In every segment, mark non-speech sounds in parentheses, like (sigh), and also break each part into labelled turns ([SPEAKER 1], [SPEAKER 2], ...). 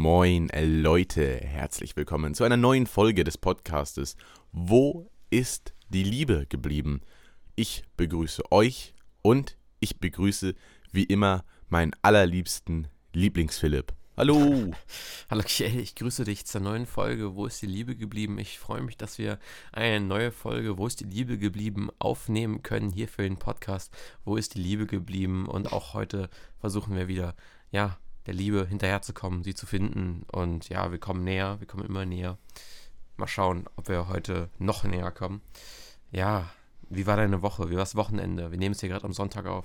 [SPEAKER 1] Moin Leute, herzlich willkommen zu einer neuen Folge des Podcastes. Wo ist die Liebe geblieben? Ich begrüße euch und ich begrüße wie immer meinen allerliebsten Lieblingsphilipp. Hallo! (laughs)
[SPEAKER 2] Hallo Kiel, ich grüße dich zur neuen Folge Wo ist die Liebe geblieben? Ich freue mich, dass wir eine neue Folge Wo ist die Liebe geblieben aufnehmen können hier für den Podcast Wo ist die Liebe geblieben? Und auch heute versuchen wir wieder, ja, der Liebe hinterherzukommen, sie zu finden. Und ja, wir kommen näher, wir kommen immer näher. Mal schauen, ob wir heute noch näher kommen. Ja, wie war deine Woche? Wie war das Wochenende? Wir nehmen es hier gerade am Sonntag auf.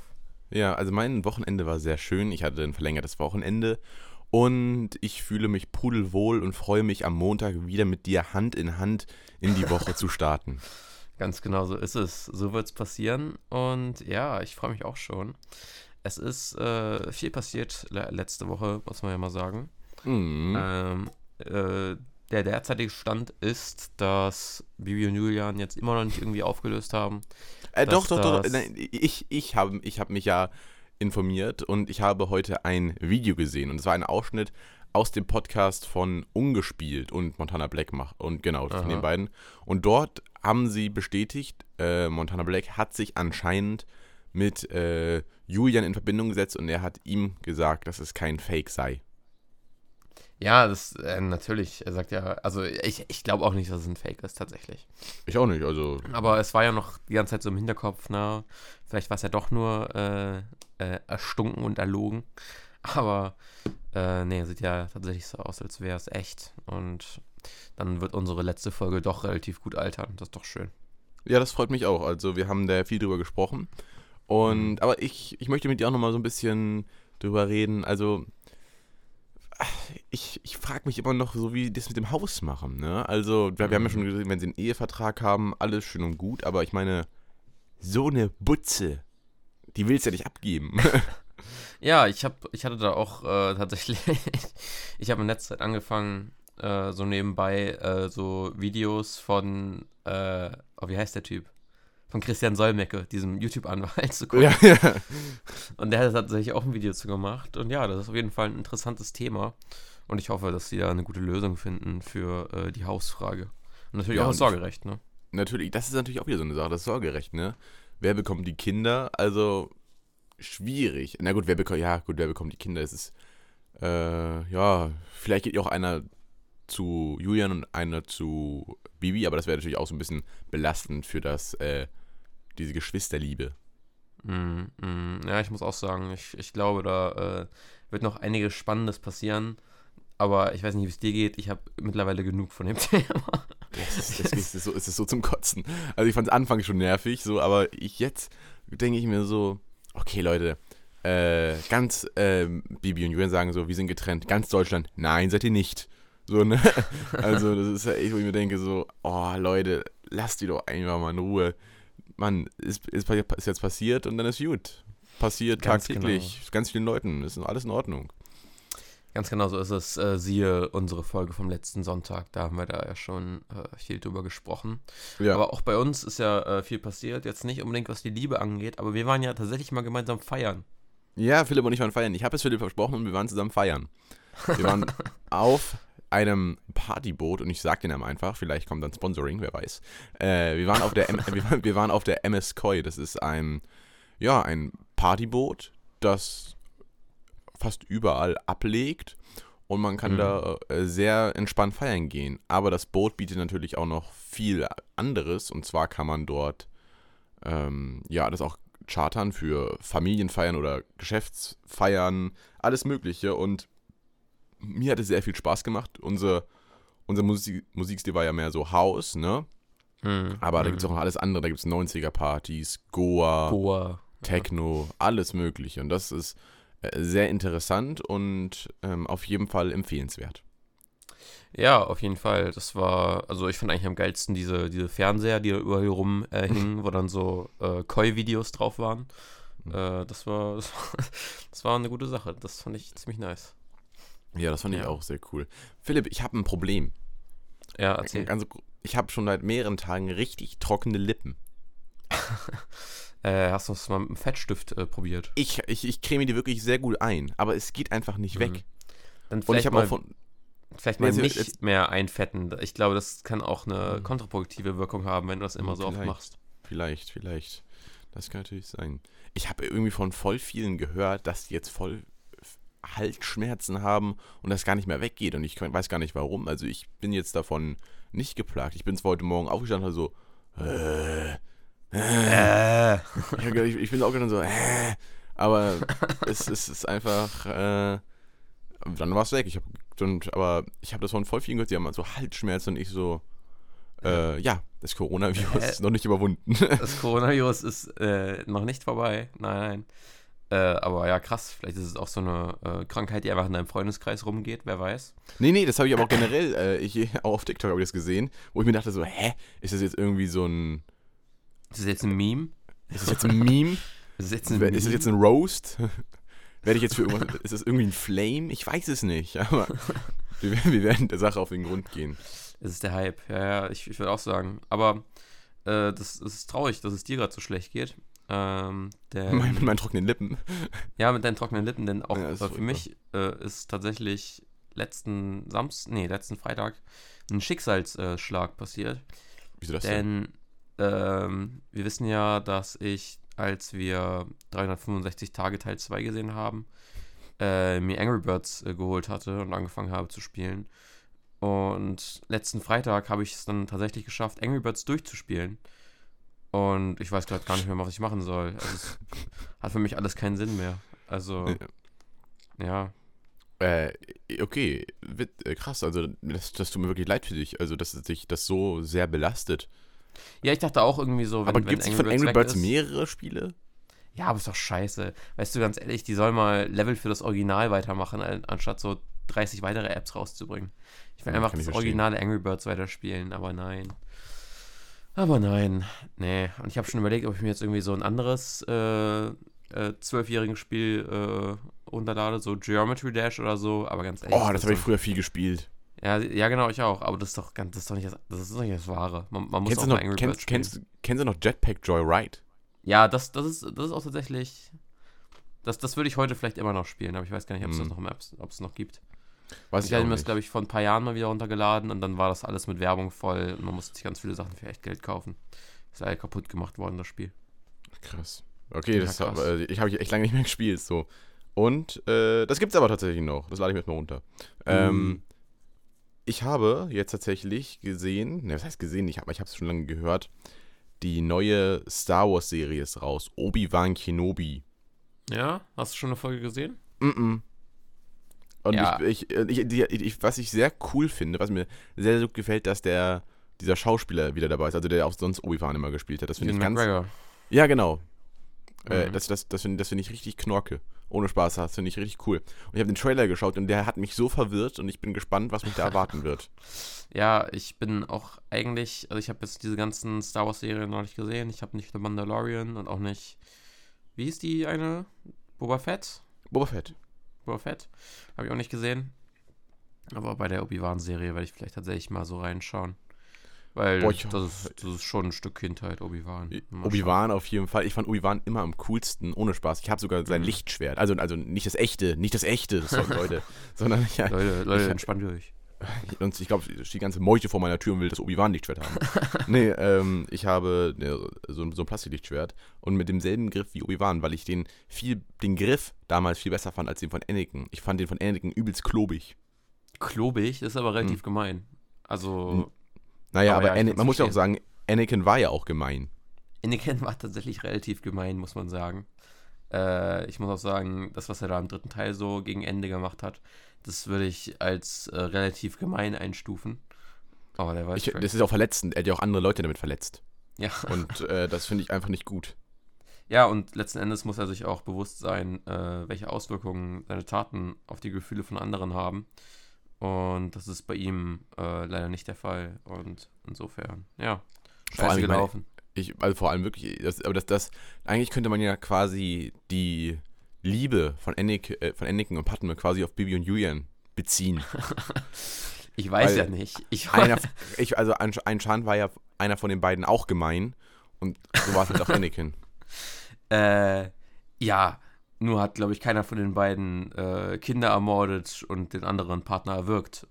[SPEAKER 1] Ja, also mein Wochenende war sehr schön. Ich hatte ein verlängertes Wochenende und ich fühle mich pudelwohl und freue mich am Montag wieder mit dir Hand in Hand in die Woche (laughs) zu starten.
[SPEAKER 2] Ganz genau so ist es. So wird es passieren. Und ja, ich freue mich auch schon. Es ist äh, viel passiert le letzte Woche, muss man ja mal sagen. Mhm. Ähm, äh, der derzeitige Stand ist, dass Bibi und Julian jetzt immer noch nicht irgendwie aufgelöst haben.
[SPEAKER 1] Äh, doch, doch, doch. Nein, ich ich habe ich hab mich ja informiert und ich habe heute ein Video gesehen und es war ein Ausschnitt aus dem Podcast von Ungespielt und Montana Black macht und genau von den beiden und dort haben sie bestätigt, äh, Montana Black hat sich anscheinend mit äh, Julian in Verbindung gesetzt und er hat ihm gesagt, dass es kein Fake sei.
[SPEAKER 2] Ja, das äh, natürlich. Er sagt ja, also ich, ich glaube auch nicht, dass es ein Fake ist, tatsächlich.
[SPEAKER 1] Ich auch nicht, also.
[SPEAKER 2] Aber es war ja noch die ganze Zeit so im Hinterkopf, na, vielleicht war es ja doch nur äh, äh, erstunken und erlogen. (laughs) Aber äh, nee, sieht ja tatsächlich so aus, als wäre es echt. Und dann wird unsere letzte Folge doch relativ gut altern. Das ist doch schön.
[SPEAKER 1] Ja, das freut mich auch. Also wir haben da viel drüber gesprochen. Und, aber ich, ich möchte mit dir auch nochmal so ein bisschen drüber reden. Also, ich, ich frage mich immer noch, so wie die das mit dem Haus machen. Ne? Also, wir, wir haben ja schon mhm. gesehen, wenn sie einen Ehevertrag haben, alles schön und gut, aber ich meine, so eine Butze, die willst du ja nicht abgeben. (laughs)
[SPEAKER 2] ja, ich, hab, ich hatte da auch äh, (laughs) tatsächlich, ich habe in letzter Zeit angefangen, äh, so nebenbei äh, so Videos von, äh, oh, wie heißt der Typ? Von Christian Solmecke, diesem YouTube-Anwalt zu gucken. Ja, ja. Und der hat tatsächlich auch ein Video zu gemacht. Und ja, das ist auf jeden Fall ein interessantes Thema. Und ich hoffe, dass sie da eine gute Lösung finden für äh, die Hausfrage. Und natürlich ja, auch das Sorgerecht, ne?
[SPEAKER 1] Natürlich, das ist natürlich auch wieder so eine Sache, das Sorgerecht, ne? Wer bekommt die Kinder? Also, schwierig. Na gut, wer bekommt, ja, gut, wer bekommt die Kinder? Es ist, äh, ja, vielleicht geht ja auch einer zu Julian und einer zu Bibi, aber das wäre natürlich auch so ein bisschen belastend für das, äh, diese Geschwisterliebe.
[SPEAKER 2] Mm, mm, ja, ich muss auch sagen, ich, ich glaube, da äh, wird noch einiges Spannendes passieren. Aber ich weiß nicht, wie es dir geht. Ich habe mittlerweile genug von dem (laughs) Thema.
[SPEAKER 1] Das ist, ist, so, ist so zum Kotzen. Also ich fand es anfangs schon nervig, so, aber ich jetzt denke ich mir so, okay, Leute, äh, ganz äh, Bibi und Julian sagen so, wir sind getrennt. Ganz Deutschland, nein, seid ihr nicht. So, ne? (laughs) Also, das ist ja echt, wo ich mir denke, so, oh, Leute, lasst die doch einfach mal in Ruhe. Mann, ist, ist, ist jetzt passiert und dann ist gut. Passiert ganz tagtäglich, genau. ganz vielen Leuten. Ist alles in Ordnung.
[SPEAKER 2] Ganz genau so ist es. Äh, siehe unsere Folge vom letzten Sonntag. Da haben wir da ja schon äh, viel drüber gesprochen. Ja. Aber auch bei uns ist ja äh, viel passiert. Jetzt nicht unbedingt, was die Liebe angeht, aber wir waren ja tatsächlich mal gemeinsam feiern.
[SPEAKER 1] Ja, Philipp und ich waren feiern. Ich habe es Philipp versprochen und wir waren zusammen feiern. Wir waren (laughs) auf einem Partyboot und ich sag den einem einfach, vielleicht kommt dann Sponsoring, wer weiß. Äh, wir, waren auf der M wir, waren, wir waren auf der MS Koi, das ist ein, ja, ein Partyboot, das fast überall ablegt und man kann mhm. da äh, sehr entspannt feiern gehen. Aber das Boot bietet natürlich auch noch viel anderes und zwar kann man dort, ähm, ja, das auch chartern für Familienfeiern oder Geschäftsfeiern, alles Mögliche und mir hat es sehr viel Spaß gemacht. Unser, unser Musik, Musikstil war ja mehr so House, ne? Hm, Aber hm. da gibt es auch noch alles andere. Da gibt es 90er-Partys, Goa, Goa, Techno, ja. alles Mögliche. Und das ist äh, sehr interessant und ähm, auf jeden Fall empfehlenswert.
[SPEAKER 2] Ja, auf jeden Fall. Das war, also ich fand eigentlich am geilsten diese, diese Fernseher, die da überall rum äh, (laughs) hingen, wo dann so äh, Koi-Videos drauf waren. Mhm. Äh, das, war, das, (laughs) war, das war eine gute Sache. Das fand ich ziemlich nice.
[SPEAKER 1] Ja, das fand ja. ich auch sehr cool. Philipp, ich habe ein Problem.
[SPEAKER 2] Ja, erzähl.
[SPEAKER 1] Also, ich habe schon seit mehreren Tagen richtig trockene Lippen. (laughs)
[SPEAKER 2] äh, hast du es mal mit einem Fettstift äh, probiert?
[SPEAKER 1] Ich, ich, ich creme die wirklich sehr gut ein, aber es geht einfach nicht mhm. weg. Dann Und ich habe auch von,
[SPEAKER 2] Vielleicht mal
[SPEAKER 1] Jetzt-
[SPEAKER 2] nicht
[SPEAKER 1] jetzt-
[SPEAKER 2] mehr einfetten. Ich glaube, das kann auch eine
[SPEAKER 1] Mhm.
[SPEAKER 2] kontraproduktive Wirkung haben, wenn du das immer so oft machst.
[SPEAKER 1] Vielleicht, vielleicht. Das kann natürlich sein. Ich habe irgendwie von voll vielen gehört, dass die jetzt voll Halsschmerzen haben und das gar nicht mehr weggeht. Und ich weiß gar nicht warum. Also ich bin jetzt davon nicht geplagt. Ich bin zwar heute Morgen aufgestanden und so, äh, äh.
[SPEAKER 2] Äh.
[SPEAKER 1] Ich, ich, ich bin auch gerade so, äh, aber es, es ist einfach, äh, dann war es weg. Ich hab, und, aber ich habe das von voll vielen gehört, die haben so Halsschmerzen und ich so, äh, ja, das Coronavirus
[SPEAKER 2] Äh.
[SPEAKER 1] ist noch nicht überwunden.
[SPEAKER 2] Das Coronavirus ist äh, noch nicht vorbei. Nein, nein. Äh, aber ja, krass. Vielleicht ist es auch so eine äh, Krankheit, die einfach in deinem Freundeskreis rumgeht. Wer weiß.
[SPEAKER 1] Nee, nee, das habe ich aber auch generell, äh, ich, (laughs) auch auf TikTok habe ich das gesehen, wo ich mir dachte so, hä, ist das jetzt irgendwie so ein,
[SPEAKER 2] Ist das jetzt ein Meme?
[SPEAKER 1] ist das jetzt ein Meme? (laughs)
[SPEAKER 2] Ist das jetzt ein Meme?
[SPEAKER 1] ist das jetzt ein Roast? (laughs) Werde ich jetzt für irgendwas, ist das irgendwie ein Flame? Ich weiß es nicht, aber wir, werden- wir werden der Sache auf den Grund gehen.
[SPEAKER 2] Es ist der Hype. Ja, ja, ich, ich würde auch sagen. Aber äh, das, das ist traurig, dass es dir gerade so schlecht geht. Ähm, denn,
[SPEAKER 1] Mit meinen trockenen Lippen. (laughs)
[SPEAKER 2] ja, mit deinen trockenen Lippen, denn auch
[SPEAKER 1] Ja,
[SPEAKER 2] äh, für mich äh, ist tatsächlich letzten Samstag, nee, letzten Freitag ein Schicksalsschlag passiert.
[SPEAKER 1] Wieso das denn?
[SPEAKER 2] Denn ähm, wir wissen ja, dass ich, als wir 365 Tage Teil 2 gesehen haben, äh, mir Angry Birds äh, geholt hatte und angefangen habe zu spielen. Und letzten Freitag habe ich es dann tatsächlich geschafft, Angry Birds durchzuspielen. Und ich weiß gerade gar nicht mehr, was ich machen soll. Also es hat für mich alles keinen Sinn mehr. Also, ja.
[SPEAKER 1] Äh, okay, äh, krass, also das, das tut mir wirklich leid für dich, also dass es dich das so sehr belastet.
[SPEAKER 2] Ja, ich dachte auch irgendwie so, wenn,
[SPEAKER 1] aber gibt es von Angry Birds mehrere Spiele?
[SPEAKER 2] Ja, aber ist doch scheiße. Weißt du, ganz ehrlich, die sollen mal Level für das Original weitermachen, an- anstatt so 30 weitere Apps rauszubringen. Ich will
[SPEAKER 1] Ja,
[SPEAKER 2] einfach das originale Angry Birds weiterspielen, aber nein. Aber nein. Nee. Und ich habe schon überlegt, ob ich mir jetzt irgendwie so ein anderes äh, äh, zwölfjähriges Spiel äh, runterlade, so Geometry Dash oder so, aber ganz ehrlich.
[SPEAKER 1] Oh, das habe ich früher viel gespielt.
[SPEAKER 2] ja, ja, genau, ich auch. Aber das ist doch, ganz, das ist doch nicht das, das, ist doch nicht das Wahre. Man, man muss
[SPEAKER 1] Kennst
[SPEAKER 2] auch
[SPEAKER 1] du,
[SPEAKER 2] mal
[SPEAKER 1] noch,
[SPEAKER 2] Angry
[SPEAKER 1] kennst,
[SPEAKER 2] Birds spielen.
[SPEAKER 1] kennst, kennst du noch Jetpack Joyride?
[SPEAKER 2] Ja, das, das, ist, das ist auch tatsächlich. Das, das würde ich heute vielleicht immer noch spielen, aber ich weiß gar nicht, ob es das
[SPEAKER 1] Hm.
[SPEAKER 2] noch im Apps, ob es noch gibt.
[SPEAKER 1] Weiß
[SPEAKER 2] Ich hatte mir das, glaube ich, vor ein paar Jahren mal wieder runtergeladen und dann war das alles mit Werbung voll und man musste sich ganz viele Sachen für echt Geld kaufen. Ist ja kaputt gemacht worden, das Spiel.
[SPEAKER 1] Krass. Okay,
[SPEAKER 2] Ja,
[SPEAKER 1] das
[SPEAKER 2] krass.
[SPEAKER 1] hab, äh, ich habe ich echt lange nicht mehr (laughs) gespielt. So. Und äh, das gibt's aber tatsächlich noch. Das lade ich mir jetzt mal runter. Ähm,
[SPEAKER 2] Mhm.
[SPEAKER 1] ich habe jetzt tatsächlich gesehen, ne, was heißt gesehen? Ich habe ich es schon lange gehört. Die neue Star Wars Serie ist raus. Obi-Wan Kenobi.
[SPEAKER 2] Ja, hast du schon eine Folge gesehen?
[SPEAKER 1] Mm -mm. Und
[SPEAKER 2] Ja.
[SPEAKER 1] ich, ich, ich, die, ich, was ich sehr cool finde, was mir sehr, sehr gut gefällt, dass der dieser Schauspieler wieder dabei ist, also der auch sonst Obi-Wan immer gespielt hat. Das finde ich ganz.
[SPEAKER 2] McGregor.
[SPEAKER 1] Ja, genau. Äh,
[SPEAKER 2] Mhm.
[SPEAKER 1] das das, das finde find ich richtig knorke. Ohne Spaß, das finde ich richtig cool. Und ich habe den Trailer geschaut und der hat mich so verwirrt und ich bin gespannt, was mich da erwarten (laughs) wird.
[SPEAKER 2] Ja, ich bin auch eigentlich, also ich habe jetzt diese ganzen Star Wars Serien noch nicht gesehen. Ich habe nicht The Mandalorian und auch nicht, wie hieß die eine? Boba Fett?
[SPEAKER 1] Boba Fett.
[SPEAKER 2] Boba Fett. Habe ich auch nicht gesehen. Aber bei der Obi-Wan-Serie werde ich vielleicht tatsächlich mal so reinschauen. Weil
[SPEAKER 1] Boah, ich-
[SPEAKER 2] das, ist, das ist schon ein Stück Kindheit, Obi-Wan.
[SPEAKER 1] Obi-Wan auf jeden Fall. Ich fand Obi-Wan immer am coolsten, ohne Spaß. Ich habe sogar sein
[SPEAKER 2] Mhm.
[SPEAKER 1] Lichtschwert. Also, also nicht das echte, nicht das echte, so, (laughs) Leute. sondern
[SPEAKER 2] schauen. Leute, Leute,
[SPEAKER 1] Ich-
[SPEAKER 2] entspannt euch. (laughs)
[SPEAKER 1] und ich glaube, die ganze Meute vor meiner Tür und will das Obi-Wan-Lichtschwert haben. (laughs) nee, ähm, ich habe ne, so, so ein Plastiklichtschwert und mit demselben Griff wie Obi-Wan, weil ich den viel, den Griff damals viel besser fand als den von Anakin. Ich fand den von Anakin übelst klobig.
[SPEAKER 2] Klobig ist aber relativ gemein. Also,
[SPEAKER 1] Naja,
[SPEAKER 2] Aber
[SPEAKER 1] aber,
[SPEAKER 2] ja,
[SPEAKER 1] man muss ja auch sagen, Anakin war ja auch gemein.
[SPEAKER 2] Anakin war tatsächlich relativ gemein, muss man sagen. Äh, ich muss auch sagen, das, was er da im dritten Teil so gegen Ende gemacht hat, das würde ich als äh, relativ gemein einstufen. Aber der war
[SPEAKER 1] Ich, das ist auch verletzend. Er hat ja auch andere Leute damit verletzt.
[SPEAKER 2] Ja.
[SPEAKER 1] Und (laughs) äh, das finde ich einfach nicht gut.
[SPEAKER 2] ja, und letzten Endes muss er sich auch bewusst sein, äh, welche Auswirkungen seine Taten auf die Gefühle von anderen haben. Und das ist bei ihm äh, leider nicht der Fall. Und insofern, ja,
[SPEAKER 1] Vor allem,
[SPEAKER 2] scheiße
[SPEAKER 1] ich meine,
[SPEAKER 2] gelaufen.
[SPEAKER 1] Ich, also vor allem wirklich, das, aber das, das, eigentlich könnte man ja quasi die Liebe von Anakin, äh, von Anakin und Padme quasi auf Bibi und Julian beziehen. (laughs)
[SPEAKER 2] Ich weiß
[SPEAKER 1] weil
[SPEAKER 2] ja nicht. Ich
[SPEAKER 1] Einer, ich, also an- anscheinend war ja einer von den beiden auch gemein und so war es halt auch (laughs) Anakin.
[SPEAKER 2] Äh, ja, nur hat, glaube ich, keiner von den beiden äh, Kinder ermordet und den anderen Partner erwürgt.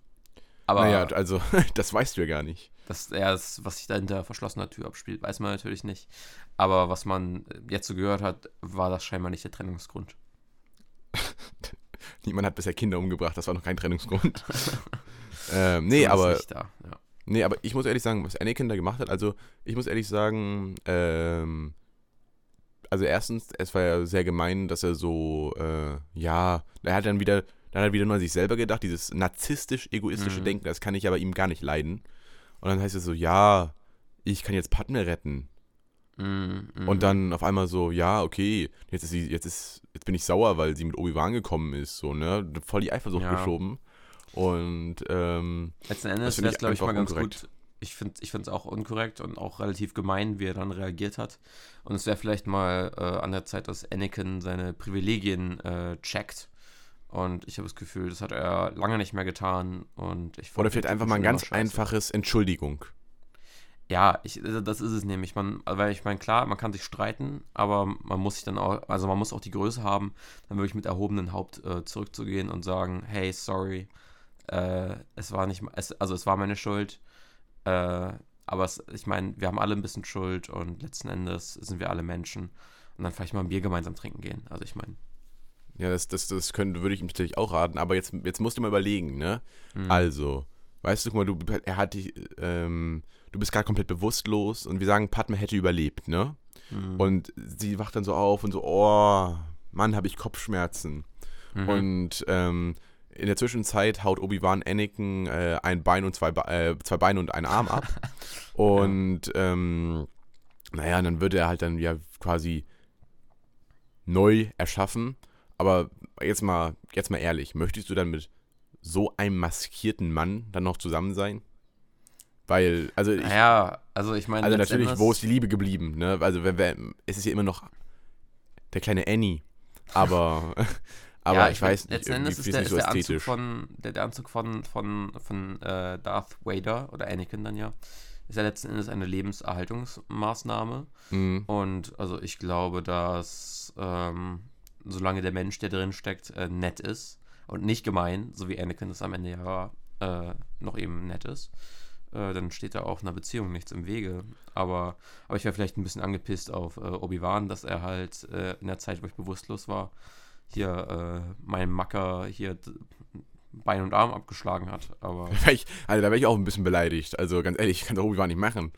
[SPEAKER 2] Aber
[SPEAKER 1] naja, also, (laughs) das weißt du ja gar nicht.
[SPEAKER 2] das, ja, das, was sich da hinter verschlossener Tür abspielt, weiß man natürlich nicht. Aber was man jetzt so gehört hat, war das scheinbar nicht der Trennungsgrund. (laughs)
[SPEAKER 1] Niemand hat bisher Kinder umgebracht, das war noch kein Trennungsgrund. (laughs) ähm, nee, aber,
[SPEAKER 2] ja.
[SPEAKER 1] nee, aber ich muss ehrlich sagen, was Anakin da gemacht hat, also ich muss ehrlich sagen, ähm, also erstens, es war ja sehr gemein, dass er so, äh, ja, er hat dann wieder, dann hat er wieder nur an sich selber gedacht, dieses narzisstisch-egoistische
[SPEAKER 2] Mhm.
[SPEAKER 1] Denken, das kann ich aber ihm gar nicht leiden. Und dann heißt es so, ja, ich kann jetzt Padme retten.
[SPEAKER 2] Mm, mm.
[SPEAKER 1] Und dann auf einmal so, ja, okay, jetzt ist sie, jetzt ist, jetzt bin ich sauer, weil sie mit Obi-Wan gekommen ist, so, ne? Voll die Eifersucht
[SPEAKER 2] Ja.
[SPEAKER 1] geschoben. Und, ähm,
[SPEAKER 2] Letzten Endes
[SPEAKER 1] finde
[SPEAKER 2] wäre
[SPEAKER 1] ich
[SPEAKER 2] es, glaube ich, mal ganz
[SPEAKER 1] unkorrekt.
[SPEAKER 2] gut. Ich finde es auch unkorrekt und auch relativ gemein, wie er dann reagiert hat. Und es wäre vielleicht mal äh, an der Zeit, dass Anakin seine Privilegien äh, checkt. Und ich habe das Gefühl, das hat er lange nicht mehr getan. Und ich
[SPEAKER 1] oder vielleicht einfach mal ein ganz
[SPEAKER 2] scheiße.
[SPEAKER 1] einfaches Entschuldigung.
[SPEAKER 2] Ja, ich, also das ist es nämlich. Man, weil ich meine, klar, man kann sich streiten, aber man muss sich dann auch, also man muss auch die Größe haben, dann wirklich mit erhobenem Haupt äh, zurückzugehen und sagen, hey, sorry, äh, es war nicht, es, also es war meine Schuld, äh, aber es, ich meine, wir haben alle ein bisschen Schuld und letzten Endes sind wir alle Menschen und dann vielleicht mal ein Bier gemeinsam trinken gehen. Also ich meine,
[SPEAKER 1] Ja, das, das, das könnte, würde ich ihm natürlich auch raten, aber jetzt, jetzt musst du mal überlegen, ne?
[SPEAKER 2] hm,
[SPEAKER 1] Also, weißt du, guck mal, du, er hat dich, ähm, du bist gerade komplett bewusstlos und wir sagen, Padme hätte überlebt, ne?
[SPEAKER 2] hm,
[SPEAKER 1] Und sie wacht dann so auf und so, oh, Mann, habe ich Kopfschmerzen.
[SPEAKER 2] mhm.
[SPEAKER 1] Und ähm, in der Zwischenzeit haut Obi-Wan Anakin äh, ein Bein und zwei, Be äh, zwei Beine und einen Arm ab. (laughs) und ähm, naja, dann wird er halt dann ja quasi neu erschaffen. Aber jetzt mal, jetzt mal ehrlich, möchtest du dann mit so einem maskierten Mann dann noch zusammen sein? Weil, also ich,
[SPEAKER 2] Naja, also ich meine,
[SPEAKER 1] also natürlich,
[SPEAKER 2] Endes-
[SPEAKER 1] wo ist die Liebe geblieben? Ne? Also wer, wer, es ist ja immer noch der kleine Annie, aber, (laughs) aber
[SPEAKER 2] Ja,
[SPEAKER 1] ich,
[SPEAKER 2] mein,
[SPEAKER 1] weiß nicht,
[SPEAKER 2] Letzten
[SPEAKER 1] irgendwie
[SPEAKER 2] Endes ist
[SPEAKER 1] ist
[SPEAKER 2] der,
[SPEAKER 1] nicht
[SPEAKER 2] ist
[SPEAKER 1] so
[SPEAKER 2] der Anzug von der, der Anzug von von von äh, Darth Vader oder Anakin dann ja ist ja letzten Endes eine Lebenserhaltungsmaßnahme
[SPEAKER 1] Mhm.
[SPEAKER 2] und also ich glaube, dass ähm, solange der Mensch, der drin steckt, äh, nett ist und nicht gemein, so wie Anakin es am Ende ja war, äh, noch eben nett ist, äh, dann steht da auch einer Beziehung nichts im Wege. Aber, aber ich wäre vielleicht ein bisschen angepisst auf äh, Obi-Wan, dass er halt äh, in der Zeit, wo ich bewusstlos war, hier äh, meinem Macker hier Bein und Arm abgeschlagen hat. Aber (laughs)
[SPEAKER 1] ich, also da wäre ich auch ein bisschen beleidigt. Also ganz ehrlich, ich kann Obi-Wan nicht machen.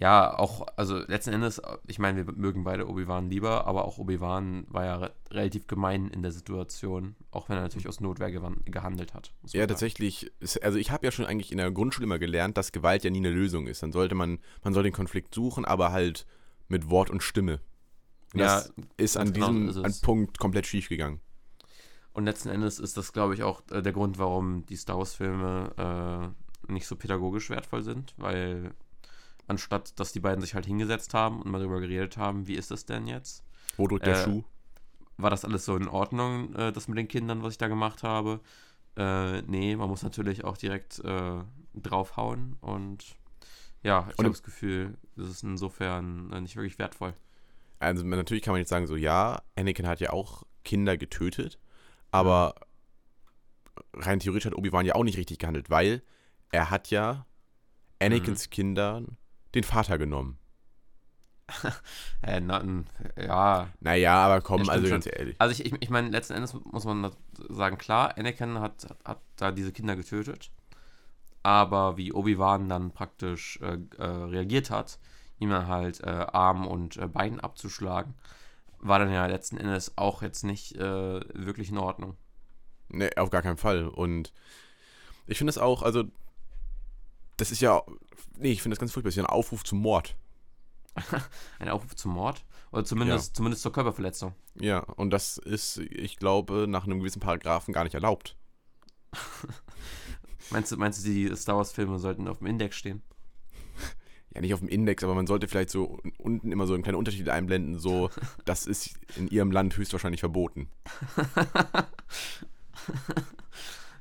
[SPEAKER 2] Ja, auch, also letzten Endes, ich meine, wir mögen beide Obi-Wan lieber, aber auch Obi-Wan war ja re relativ gemein in der Situation, auch wenn er natürlich aus Notwehr gehandelt hat.
[SPEAKER 1] Ja,
[SPEAKER 2] sagen.
[SPEAKER 1] tatsächlich. Also ich habe ja schon eigentlich in der Grundschule immer gelernt, dass Gewalt ja nie eine Lösung ist. Dann sollte man, man soll den Konflikt suchen, aber halt mit Wort und Stimme. Und
[SPEAKER 2] Ja,
[SPEAKER 1] das ist an
[SPEAKER 2] genau
[SPEAKER 1] diesem
[SPEAKER 2] ist
[SPEAKER 1] an
[SPEAKER 2] es.
[SPEAKER 1] Punkt komplett schief gegangen.
[SPEAKER 2] Und letzten Endes ist das, glaube ich, auch äh, der Grund, warum die Star Wars-Filme äh, nicht so pädagogisch wertvoll sind, weil anstatt, dass die beiden sich halt hingesetzt haben und mal darüber geredet haben, wie ist das denn jetzt,
[SPEAKER 1] Wo drückt der
[SPEAKER 2] Äh,
[SPEAKER 1] Schuh?
[SPEAKER 2] war das alles so in Ordnung, äh, das mit den Kindern, was ich da gemacht habe? Äh, nee, man muss natürlich auch direkt äh, draufhauen und ja, ich habe das Gefühl, das ist insofern äh, nicht wirklich wertvoll.
[SPEAKER 1] Also natürlich kann man jetzt sagen, so ja, Anakin hat ja auch Kinder getötet, aber rein theoretisch hat Obi-Wan ja auch nicht richtig gehandelt, weil er hat ja Anakins
[SPEAKER 2] Mhm.
[SPEAKER 1] Kindern den Vater genommen. (laughs)
[SPEAKER 2] Äh, na, ja,
[SPEAKER 1] Naja, aber komm,
[SPEAKER 2] Ja,
[SPEAKER 1] also
[SPEAKER 2] schon.
[SPEAKER 1] ganz ehrlich.
[SPEAKER 2] Also ich, ich, ich meine, letzten Endes muss man sagen, klar, Anakin hat, hat, hat da diese Kinder getötet, aber wie Obi-Wan dann praktisch äh, äh, reagiert hat, ihm halt äh, Arm und äh, Bein abzuschlagen, war dann ja letzten Endes auch jetzt nicht äh, wirklich in Ordnung.
[SPEAKER 1] Nee, auf gar keinen Fall. Und ich finde das auch, also, das ist ja, nee, ich finde das ganz furchtbar, das ist ja ein Aufruf zum Mord. (laughs)
[SPEAKER 2] Ein Aufruf zum Mord oder zumindest, zumindest zur Körperverletzung.
[SPEAKER 1] Ja, und das ist, ich glaube, nach einem gewissen Paragraphen gar nicht erlaubt. (laughs)
[SPEAKER 2] Meinst du, meinst du, die Star Wars-Filme sollten auf dem Index stehen?
[SPEAKER 1] Ja, nicht auf dem Index, aber man sollte vielleicht so unten immer so einen kleinen Unterschied einblenden, so, (laughs) das ist in ihrem Land höchstwahrscheinlich verboten.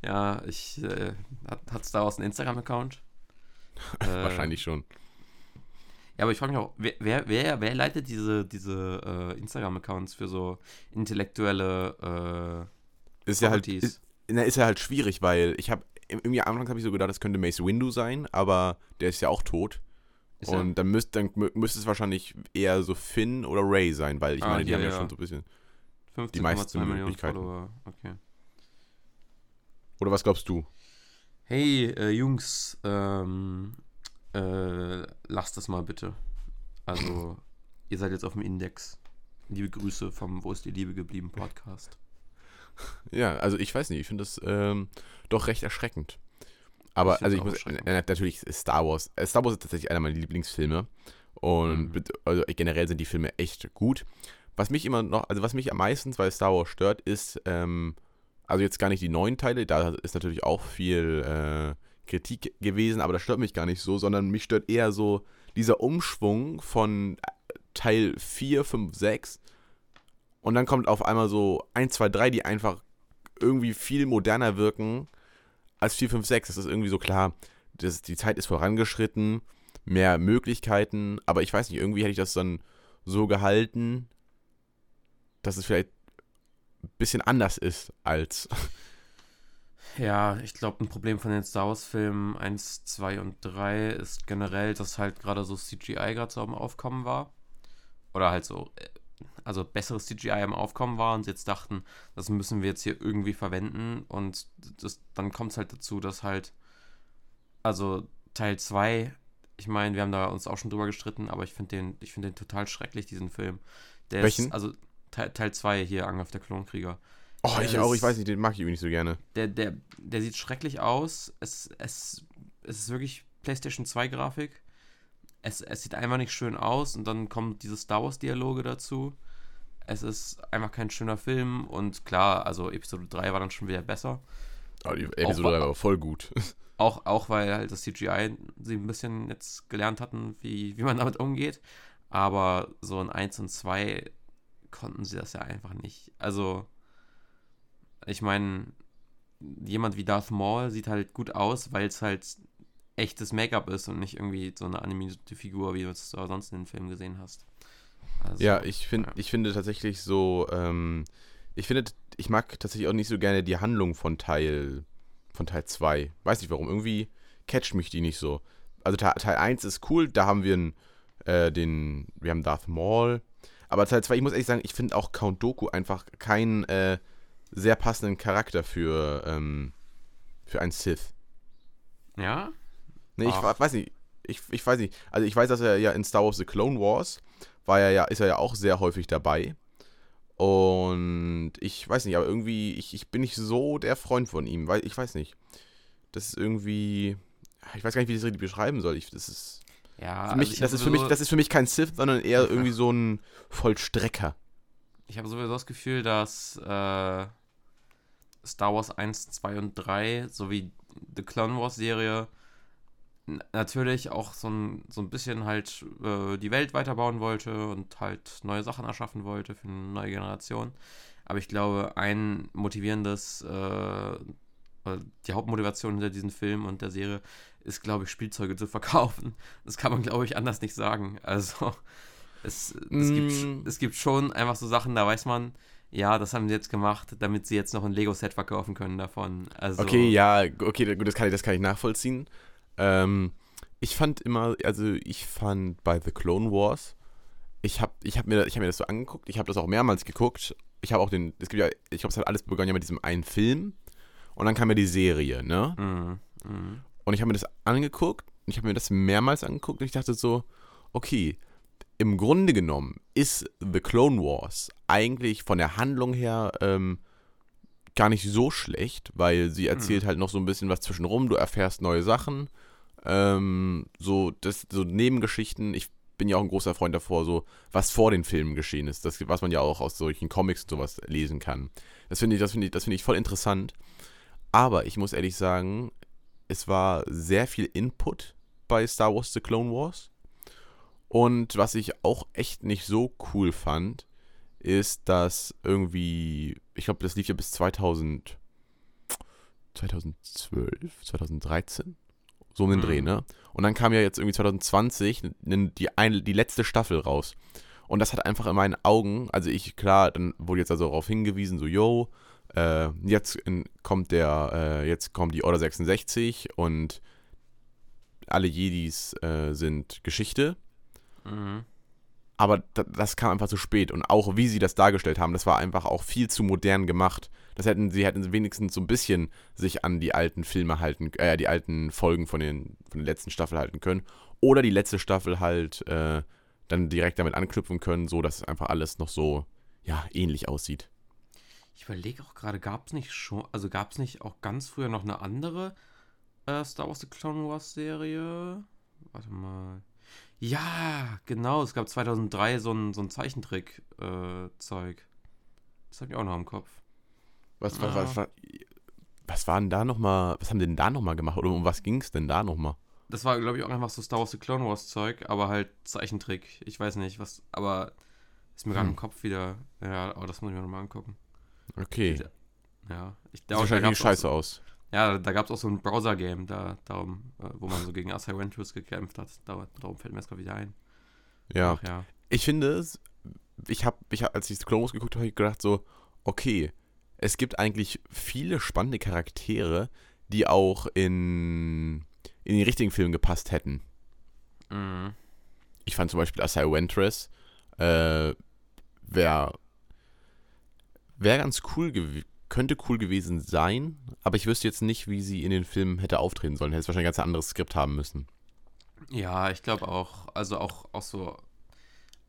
[SPEAKER 2] Ja, ich äh, hat, hat Star Wars einen Instagram-Account? (laughs) Äh,
[SPEAKER 1] Wahrscheinlich schon.
[SPEAKER 2] Ja, aber ich frage mich auch, wer, wer, wer, wer leitet diese, diese äh, Instagram-Accounts für so intellektuelle
[SPEAKER 1] Ist ja halt, ist, na, ist ja halt schwierig, weil ich habe irgendwie anfangs habe ich so gedacht, das könnte Mace Windu sein, aber der ist ja auch tot.
[SPEAKER 2] Ist er-
[SPEAKER 1] und dann, müsst, dann mü- müsste es wahrscheinlich eher so Finn oder Ray sein, weil ich
[SPEAKER 2] Ah,
[SPEAKER 1] meine, die
[SPEAKER 2] hier,
[SPEAKER 1] haben ja,
[SPEAKER 2] ja.
[SPEAKER 1] schon so ein bisschen.
[SPEAKER 2] 15,2
[SPEAKER 1] meisten
[SPEAKER 2] Millionen
[SPEAKER 1] Möglichkeiten.
[SPEAKER 2] Okay.
[SPEAKER 1] Oder was glaubst du?
[SPEAKER 2] Hey, äh, Jungs, ähm, äh, lasst das mal bitte. Also, ihr seid jetzt auf dem Index. Liebe Grüße vom Wo ist die Liebe geblieben Podcast.
[SPEAKER 1] Ja, also ich weiß nicht, ich finde das ähm, doch recht erschreckend. Aber
[SPEAKER 2] Ich
[SPEAKER 1] also ich muss, äh, natürlich ist Star Wars. Äh, Star Wars ist tatsächlich einer meiner Lieblingsfilme. Und
[SPEAKER 2] Mhm.
[SPEAKER 1] also generell sind die Filme echt gut. Was mich immer noch, also was mich am meisten bei Star Wars stört, ist, ähm, also jetzt gar nicht die neuen Teile, da ist natürlich auch viel äh, Kritik gewesen, aber das stört mich gar nicht so, sondern mich stört eher so dieser Umschwung von äh, Teil 4, 5, 6 und dann kommt auf einmal so 1, 2, 3, die einfach irgendwie viel moderner wirken als 4, 5, 6. Das ist irgendwie so klar, das, die Zeit ist vorangeschritten, mehr Möglichkeiten, aber ich weiß nicht, irgendwie hätte ich das dann so gehalten, dass es vielleicht ein bisschen anders ist als. (laughs)
[SPEAKER 2] Ja, ich glaube, ein Problem von den Star Wars-Filmen 1, 2 und 3 ist generell, dass halt gerade so CGI gerade so am Aufkommen war. Oder halt so, äh, also besseres CGI am Aufkommen war und sie jetzt dachten, das müssen wir jetzt hier irgendwie verwenden. Und das, dann kommt es halt dazu, dass halt, also Teil 2, ich meine, wir haben da uns auch schon drüber gestritten, aber ich finde den, ich finde den total schrecklich, diesen Film. Der
[SPEAKER 1] Welchen?
[SPEAKER 2] Ist, also Teil, Teil 2 hier, Angriff der Klonkrieger.
[SPEAKER 1] Oh, ich
[SPEAKER 2] Das-
[SPEAKER 1] auch, ich weiß nicht, den mag ich irgendwie nicht so gerne.
[SPEAKER 2] Der, der, der sieht schrecklich aus. Es, es, es ist wirklich PlayStation 2 Grafik. Es, es sieht einfach nicht schön aus und dann kommen diese Star Wars Dialoge dazu. Es ist einfach kein schöner Film und klar, also Episode 3 war dann schon wieder besser.
[SPEAKER 1] Oh, die Episode
[SPEAKER 2] Auch-
[SPEAKER 1] war aber voll gut. (laughs)
[SPEAKER 2] Auch, auch weil halt das CGI sie ein bisschen jetzt gelernt hatten, wie, wie man damit umgeht. Aber so in 1 und 2 konnten sie das ja einfach nicht. Also, ich meine, jemand wie Darth Maul sieht halt gut aus, weil es halt echtes Make-up ist und nicht irgendwie so eine animierte Figur, wie du es sonst in den Filmen gesehen hast. Also,
[SPEAKER 1] Ja, ich, find,
[SPEAKER 2] ja.
[SPEAKER 1] ich finde tatsächlich so, ähm, ich finde, ich mag tatsächlich auch nicht so gerne die Handlung von Teil, von Teil 2. Weiß nicht warum, irgendwie catcht mich die nicht so. Also Teil, Teil 1 ist cool, da haben wir einen, äh, den, wir haben Darth Maul. Aber Teil 2, ich muss ehrlich sagen, ich finde auch Count Doku einfach keinen äh, sehr passenden Charakter für, ähm, für einen Sith.
[SPEAKER 2] Ja?
[SPEAKER 1] Nee, ich
[SPEAKER 2] Ach.
[SPEAKER 1] wa- weiß nicht. Ich, ich weiß nicht. Also ich weiß, dass er ja in Star Wars The Clone Wars war er ja, ist er ja auch sehr häufig dabei. Und ich weiß nicht, aber irgendwie, ich, ich bin nicht so der Freund von ihm, weil ich weiß nicht. Das ist irgendwie. Ich weiß gar nicht, wie ich das richtig beschreiben soll. Ich, das ist.
[SPEAKER 2] Ja,
[SPEAKER 1] Für mich,
[SPEAKER 2] also
[SPEAKER 1] das, ist für mich, das ist für mich kein Sith, sondern eher irgendwie so ein Vollstrecker.
[SPEAKER 2] Ich habe sowieso das Gefühl, dass äh, Star Wars 1, 2 und 3 sowie die Clone Wars Serie natürlich auch so ein, so ein bisschen halt äh, die Welt weiterbauen wollte und halt neue Sachen erschaffen wollte für eine neue Generation. Aber ich glaube, ein motivierendes, äh, die Hauptmotivation hinter diesem Film und der Serie ist, glaube ich, Spielzeuge zu verkaufen. Das kann man, glaube ich, anders nicht sagen. Also, es, es, gibt,
[SPEAKER 1] Mm.
[SPEAKER 2] es gibt schon einfach so Sachen, da weiß man, ja, das haben sie jetzt gemacht, damit sie jetzt noch ein Lego-Set verkaufen können davon. Also,
[SPEAKER 1] Okay, ja, okay, gut, das kann ich, das kann ich nachvollziehen. Ähm, ich fand immer, also ich fand bei The Clone Wars, ich habe ich hab mir, ich hab mir das so angeguckt, ich habe das auch mehrmals geguckt. Ich habe auch den, es gibt ja, ich glaube, es hat alles begonnen ja mit diesem einen Film und dann kam ja die Serie, ne?
[SPEAKER 2] Mhm, mhm.
[SPEAKER 1] Und ich habe mir das angeguckt und ich habe mir das mehrmals angeguckt und ich dachte so, okay, im Grunde genommen ist The Clone Wars eigentlich von der Handlung her ähm, gar nicht so schlecht, weil sie erzählt halt noch so ein bisschen was zwischenrum, du erfährst neue Sachen, ähm, so, das, so Nebengeschichten. Ich bin ja auch ein großer Freund davor, so was vor den Filmen geschehen ist, das, was man ja auch aus solchen Comics und sowas lesen kann. Das finde ich, das finde ich, das finde ich voll interessant. Aber ich muss ehrlich sagen, es war sehr viel Input bei Star Wars The Clone Wars. Und was ich auch echt nicht so cool fand, ist, dass irgendwie, ich glaube, das lief ja bis 2000, 2012, 2013, so um den
[SPEAKER 2] Mhm.
[SPEAKER 1] Dreh, ne? Und dann kam ja jetzt irgendwie 2020 n- die, ein, die letzte Staffel raus. Und das hat einfach in meinen Augen, also ich, klar, dann wurde jetzt also darauf hingewiesen, so, yo, äh, jetzt in, kommt der, äh, jetzt kommt die Order 66 und alle Jedis äh, sind Geschichte.
[SPEAKER 2] Mhm.
[SPEAKER 1] Aber da, das kam einfach zu spät. Und auch wie sie das dargestellt haben, das war einfach auch viel zu modern gemacht. Das hätten, sie hätten wenigstens so ein bisschen sich an die alten Filme halten, äh, die alten Folgen von, den, von der letzten Staffel halten können. Oder die letzte Staffel halt äh, dann direkt damit anknüpfen können, so dass es einfach alles noch so, ja, ähnlich aussieht.
[SPEAKER 2] Ich überlege auch gerade, gab es nicht schon, also gab es nicht auch ganz früher noch eine andere äh, Star Wars The Clone Wars Serie? Warte mal. Ja, genau, es gab 2003 so ein, so ein Zeichentrick-Zeug. das habe ich auch noch im Kopf.
[SPEAKER 1] Was, was,
[SPEAKER 2] Ah.
[SPEAKER 1] was, was, was war denn da nochmal, was haben die denn da nochmal gemacht? Oder um was ging es denn da nochmal?
[SPEAKER 2] Das war, glaube ich, auch einfach so Star Wars The Clone Wars Zeug, aber halt Zeichentrick. Ich weiß nicht, was, aber ist mir gerade
[SPEAKER 1] Hm.
[SPEAKER 2] im Kopf wieder. Ja, aber das muss ich mir nochmal angucken.
[SPEAKER 1] Okay.
[SPEAKER 2] Sieht- Ja, ich
[SPEAKER 1] Sieht wahrscheinlich
[SPEAKER 2] gab's auch
[SPEAKER 1] scheiße
[SPEAKER 2] so,
[SPEAKER 1] aus.
[SPEAKER 2] Ja, da gab es auch so ein Browser-Game, da, darum, äh, wo man so gegen Ventress gekämpft hat. Da, darum fällt mir das gerade wieder ein.
[SPEAKER 1] Ja.
[SPEAKER 2] Ach ja.
[SPEAKER 1] Ich finde es, ich habe, ich hab, als ich Clone geguckt habe, gedacht so, okay, es gibt eigentlich viele spannende Charaktere, die auch in, in den richtigen Film gepasst hätten.
[SPEAKER 2] Mhm.
[SPEAKER 1] Ich fand zum Beispiel Asai Ventress, äh, wäre wär ganz cool gewesen. Könnte cool gewesen sein, aber ich wüsste jetzt nicht, wie sie in den Film hätte auftreten sollen. Hätte es wahrscheinlich ein ganz anderes Skript haben müssen.
[SPEAKER 2] Ja, ich glaube auch, also auch, auch so,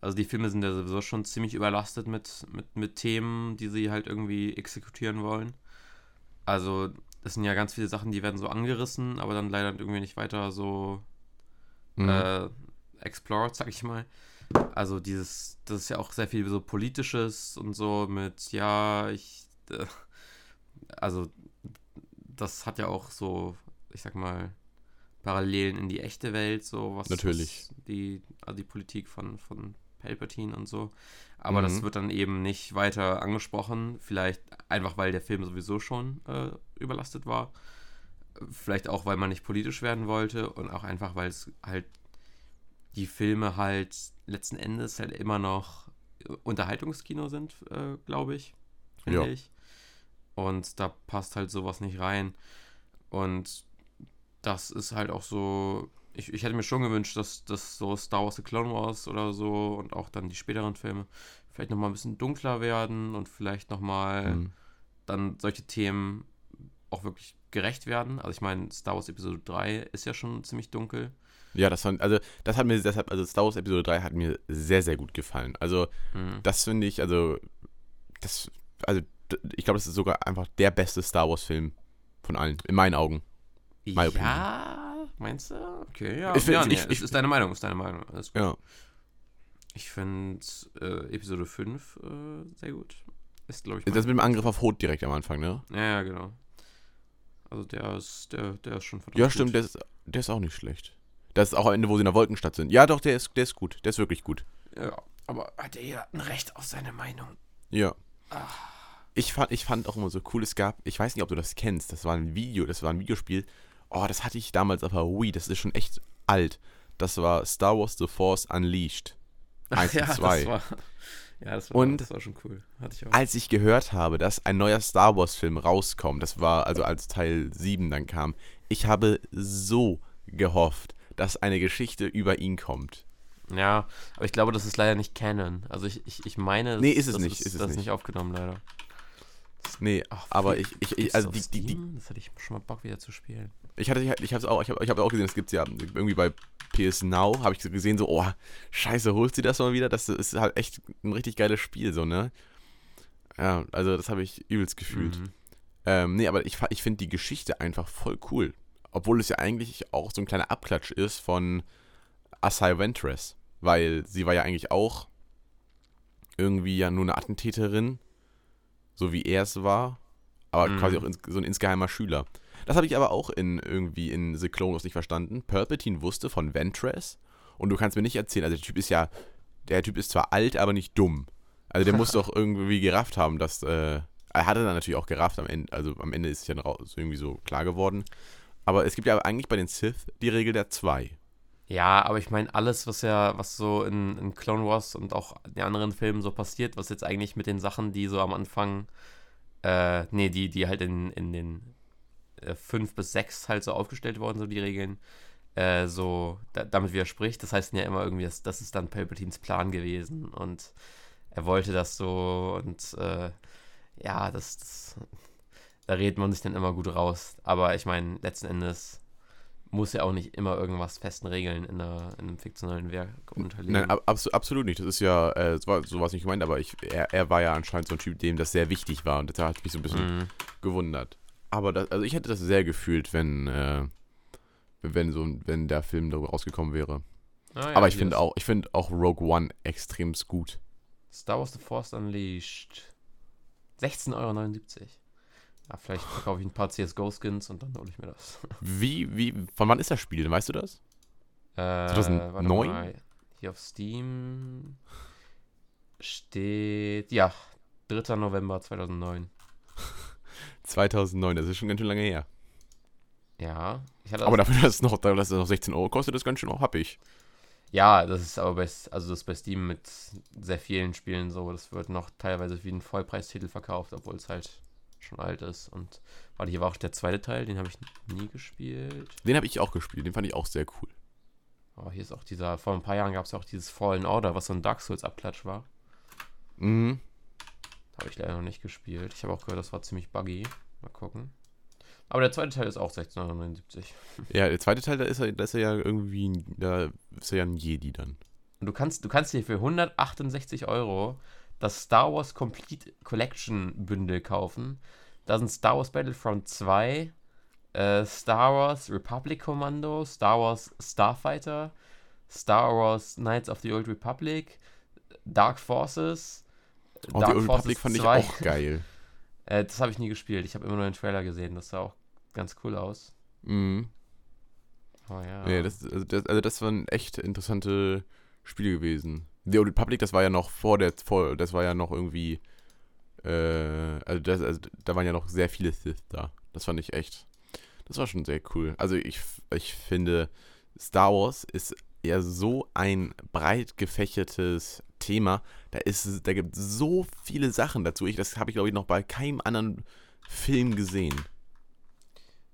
[SPEAKER 2] also die Filme sind ja sowieso schon ziemlich überlastet mit, mit, mit Themen, die sie halt irgendwie exekutieren wollen. Also, das sind ja ganz viele Sachen, die werden so angerissen, aber dann leider irgendwie nicht weiter so
[SPEAKER 1] Mhm.
[SPEAKER 2] äh, explored, sag ich mal. Also dieses, das ist ja auch sehr viel so politisches und so mit, ja, ich, äh, also das hat ja auch so, ich sag mal, Parallelen in die echte Welt, so was,
[SPEAKER 1] Natürlich.
[SPEAKER 2] was die, also die Politik von, von Palpatine und so. Aber das
[SPEAKER 1] Mhm.
[SPEAKER 2] wird dann eben nicht weiter angesprochen, vielleicht einfach, weil der Film sowieso schon äh, überlastet war. Vielleicht auch, weil man nicht politisch werden wollte und auch einfach, weil es halt die Filme halt letzten Endes halt immer noch Unterhaltungskino sind, äh, glaube ich. Finde
[SPEAKER 1] Ja.
[SPEAKER 2] ich. Und da passt halt sowas nicht rein. Und das ist halt auch so. Ich, ich hätte mir schon gewünscht, dass, dass so Star Wars The Clone Wars oder so und auch dann die späteren Filme vielleicht nochmal ein bisschen dunkler werden und vielleicht nochmal
[SPEAKER 1] Mhm.
[SPEAKER 2] dann solche Themen auch wirklich gerecht werden. Also ich meine, Star Wars Episode 3 ist ja schon ziemlich dunkel.
[SPEAKER 1] Ja, das fand, also das hat mir deshalb, also Star Wars Episode 3 hat mir sehr, sehr gut gefallen. Also
[SPEAKER 2] Mhm.
[SPEAKER 1] das finde ich, also das, also ich glaube, das ist sogar einfach der beste Star Wars Film von allen, in meinen Augen. My opinion.
[SPEAKER 2] Ja, meinst du? Okay, ja.
[SPEAKER 1] Ich
[SPEAKER 2] ja, nee,
[SPEAKER 1] ich- ich-
[SPEAKER 2] ist deine Meinung, ist deine Meinung. Alles gut.
[SPEAKER 1] Ja.
[SPEAKER 2] Ich finde äh, Episode 5 äh, sehr gut. Ist, glaube ich,
[SPEAKER 1] Das mit dem Angriff auf Hoth direkt am Anfang, ne?
[SPEAKER 2] Ja, ja, genau. Also der ist, der, der ist schon verdammt
[SPEAKER 1] Ja,
[SPEAKER 2] gut.
[SPEAKER 1] stimmt, der ist, der ist auch nicht schlecht. Das ist auch am Ende, wo sie in der Wolkenstadt sind. Ja, doch, der ist, der ist gut. Der ist wirklich gut.
[SPEAKER 2] Ja, aber hat er ja ein Recht auf seine Meinung.
[SPEAKER 1] Ja.
[SPEAKER 2] Ah.
[SPEAKER 1] Ich fand, ich fand auch immer so cool, es gab, ich weiß nicht, ob du das kennst, das war ein Video, das war ein Videospiel. Oh, das hatte ich damals auf der Wii, das ist schon echt alt. Das war Star Wars The Force Unleashed. (laughs) Eins
[SPEAKER 2] ja,
[SPEAKER 1] und zwei.
[SPEAKER 2] Das war, ja, das war,
[SPEAKER 1] Und-
[SPEAKER 2] das war schon cool. Hatte ich auch.
[SPEAKER 1] Als ich gehört habe, dass ein neuer Star Wars-Film rauskommt, das war also als Teil 7 dann kam, ich habe so gehofft, dass eine Geschichte über ihn kommt.
[SPEAKER 2] Ja, aber ich glaube, das ist leider nicht Canon. Also ich, ich, ich meine,
[SPEAKER 1] Nee, ist es
[SPEAKER 2] das
[SPEAKER 1] nicht, ist es
[SPEAKER 2] das
[SPEAKER 1] nicht.
[SPEAKER 2] nicht aufgenommen, leider.
[SPEAKER 1] Nee, aber ich, ich, ich also die, die, die?
[SPEAKER 2] Das hatte ich schon mal Bock wieder zu spielen.
[SPEAKER 1] ich hatte, ich habe auch, ich habe ich hab auch gesehen, das gibt's ja irgendwie bei PS Now, habe ich gesehen so, oh, scheiße, holst du das mal wieder? Das ist halt echt ein richtig geiles Spiel, so, ne? Ja, also das habe ich übelst gefühlt.
[SPEAKER 2] Mhm.
[SPEAKER 1] Ähm, nee, aber ich, ich finde die Geschichte einfach voll cool. Obwohl es ja eigentlich auch so ein kleiner Abklatsch ist von Asai Ventress. Weil sie war ja eigentlich auch irgendwie ja nur eine Attentäterin, so wie er es war, aber
[SPEAKER 2] Mhm.
[SPEAKER 1] quasi auch ins, so ein insgeheimer Schüler. Das habe ich aber auch in irgendwie in The Clone Wars nicht verstanden. Palpatine wusste von Ventress und du kannst mir nicht erzählen, also der Typ ist ja, der Typ ist zwar alt, aber nicht dumm. Also der muss (laughs) doch irgendwie gerafft haben, dass, äh, er hatte dann natürlich auch gerafft am Ende, also am Ende ist es ja irgendwie so klar geworden. Aber es gibt ja eigentlich bei den Sith die Regel der zwei.
[SPEAKER 2] Ja, aber ich meine, alles, was ja, was so in, in Clone Wars und auch in den anderen Filmen so passiert, was jetzt eigentlich mit den Sachen, die so am Anfang Äh, nee, die, die halt in, in den äh, 5 bis 6 halt so aufgestellt worden, so die Regeln, äh, so da, damit widerspricht. Das heißt ja immer irgendwie, das, das ist dann Palpatines Plan gewesen und er wollte das so und äh, ja, das, das, da redet man sich dann immer gut raus. Aber ich meine, letzten Endes muss ja auch nicht immer irgendwas festen Regeln in, einer, in einem fiktionalen Werk unterliegen.
[SPEAKER 1] Nein, ab, absolut nicht. Das ist ja, äh, so war sowas nicht gemeint, aber ich, er, er war ja anscheinend so ein Typ, dem das sehr wichtig war und das hat mich so ein bisschen
[SPEAKER 2] Mhm.
[SPEAKER 1] gewundert. Aber das, also ich hätte das sehr gefühlt, wenn, äh, wenn so wenn der Film darüber rausgekommen wäre.
[SPEAKER 2] Ah, ja,
[SPEAKER 1] aber ich finde auch, ich finde auch Rogue One extremst gut.
[SPEAKER 2] Star Wars The Force Unleashed. 16,79 Euro. Ja, vielleicht verkaufe ich ein paar CSGO-Skins und dann hole ich mir das.
[SPEAKER 1] Wie, wie, von wann ist das Spiel? Weißt du das?
[SPEAKER 2] Äh,
[SPEAKER 1] 2009?
[SPEAKER 2] warte mal. Hier auf Steam steht, ja, 3. November 2009.
[SPEAKER 1] 2009, (laughs) das ist schon ganz schön lange her.
[SPEAKER 2] Ja,
[SPEAKER 1] Aber dafür, dass es noch, dass es noch 16 Euro kostet, ist ganz schön auch happig.
[SPEAKER 2] Ja, das ist aber bei, also das bei Steam mit sehr vielen Spielen so. Das wird noch teilweise wie ein Vollpreistitel verkauft, obwohl es halt schon alt ist. Und warte, hier war auch der zweite Teil, den habe ich nie gespielt.
[SPEAKER 1] Den habe ich auch gespielt, den fand ich auch sehr cool.
[SPEAKER 2] Aber hier ist auch dieser, vor ein paar Jahren gab es ja auch dieses Fallen Order, was so ein Dark Souls-Abklatsch war.
[SPEAKER 1] Mhm.
[SPEAKER 2] Habe ich leider noch nicht gespielt. Ich habe auch gehört, das war ziemlich buggy. Mal gucken. Aber der zweite Teil ist auch 16,79. (laughs)
[SPEAKER 1] Ja, der zweite Teil, da ist er, da ist er ja irgendwie, da ist er ja ein Jedi dann.
[SPEAKER 2] Und du kannst, du kannst dir für 168 Euro das Star Wars Complete Collection Bündel kaufen. Da sind Star Wars Battlefront 2, äh, Star Wars Republic Commando, Star Wars Starfighter, Star Wars Knights of the Old Republic, Dark Forces.
[SPEAKER 1] Und die Old Republic fand ich
[SPEAKER 2] 2.
[SPEAKER 1] auch geil. (laughs)
[SPEAKER 2] Äh, das habe ich nie gespielt. Ich habe immer nur den Trailer gesehen. Das sah auch ganz cool aus.
[SPEAKER 1] Mhm.
[SPEAKER 2] Oh ja.
[SPEAKER 1] Ja, das, also, das, also das waren echt interessante Spiele gewesen. The Old Republic, das war ja noch vor der, vor, das war ja noch irgendwie, äh, also, das, also da waren ja noch sehr viele Sith da. Das fand ich echt, das war schon sehr cool. Also ich, ich finde, Star Wars ist ja so ein breit gefächertes Thema. Da ist, da gibt so viele Sachen dazu. Ich, das habe ich glaube ich noch bei keinem anderen Film gesehen.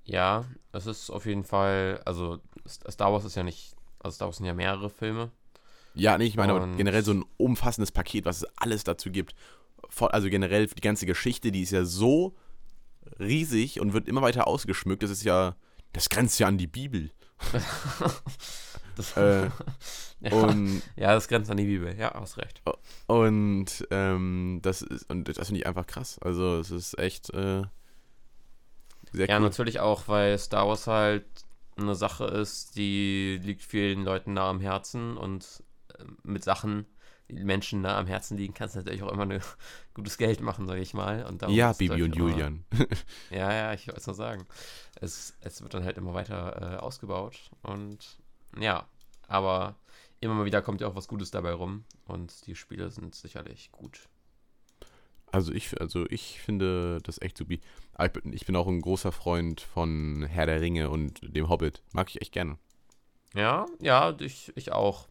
[SPEAKER 2] Ja, es ist auf jeden Fall, also Star Wars ist ja nicht, also Star Wars sind ja mehrere Filme.
[SPEAKER 1] Ja, nee, ich meine
[SPEAKER 2] Und-
[SPEAKER 1] generell so ein umfassendes Paket, was es alles dazu gibt. Also generell die ganze Geschichte, die ist ja so riesig und wird immer weiter ausgeschmückt. Das ist ja, das grenzt ja an die Bibel. (laughs)
[SPEAKER 2] Das,
[SPEAKER 1] Äh, (laughs)
[SPEAKER 2] ja,
[SPEAKER 1] Und,
[SPEAKER 2] ja, das grenzt an die Bibel. Ja, hast recht.
[SPEAKER 1] und ähm, das ist, und das finde ich einfach krass. Also es ist echt äh, sehr
[SPEAKER 2] Ja,
[SPEAKER 1] cool.
[SPEAKER 2] natürlich auch, weil Star Wars halt eine Sache ist, die liegt vielen Leuten nah am Herzen und mit Sachen, die Menschen nah am Herzen liegen, kannst du natürlich auch immer ein (laughs) gutes Geld machen, sage ich mal.
[SPEAKER 1] Ja, Bibi und
[SPEAKER 2] immer-
[SPEAKER 1] Julian. (laughs)
[SPEAKER 2] Ja, ja, ich wollte es nur sagen. Es, es wird dann halt immer weiter äh, ausgebaut und ja, aber immer mal wieder kommt ja auch was Gutes dabei rum und die Spiele sind sicherlich gut.
[SPEAKER 1] Also ich, also ich finde das echt supi. Aber ich bin, ich bin auch ein großer Freund von Herr der Ringe und dem Hobbit. Mag ich echt gerne.
[SPEAKER 2] Ja, ja, ich, ich auch.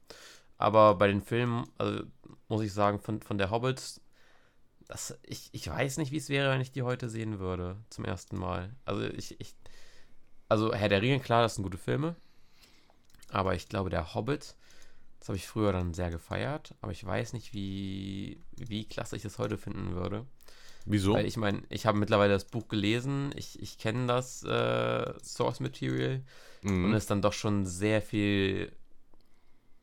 [SPEAKER 2] Aber bei den Filmen, also muss ich sagen, von, von der Hobbit, das, ich, ich weiß nicht, wie es wäre, wenn ich die heute sehen würde, zum ersten Mal. Also ich, ich, also Herr der Ringe, klar, das sind gute Filme. Aber ich glaube, der Hobbit, das habe ich früher dann sehr gefeiert, aber ich weiß nicht, wie, wie klasse ich das heute finden würde.
[SPEAKER 1] Wieso?
[SPEAKER 2] Weil ich meine, ich habe mittlerweile das Buch gelesen, ich, ich kenne das äh, Source Material
[SPEAKER 1] Mhm.
[SPEAKER 2] und ist dann doch schon sehr viel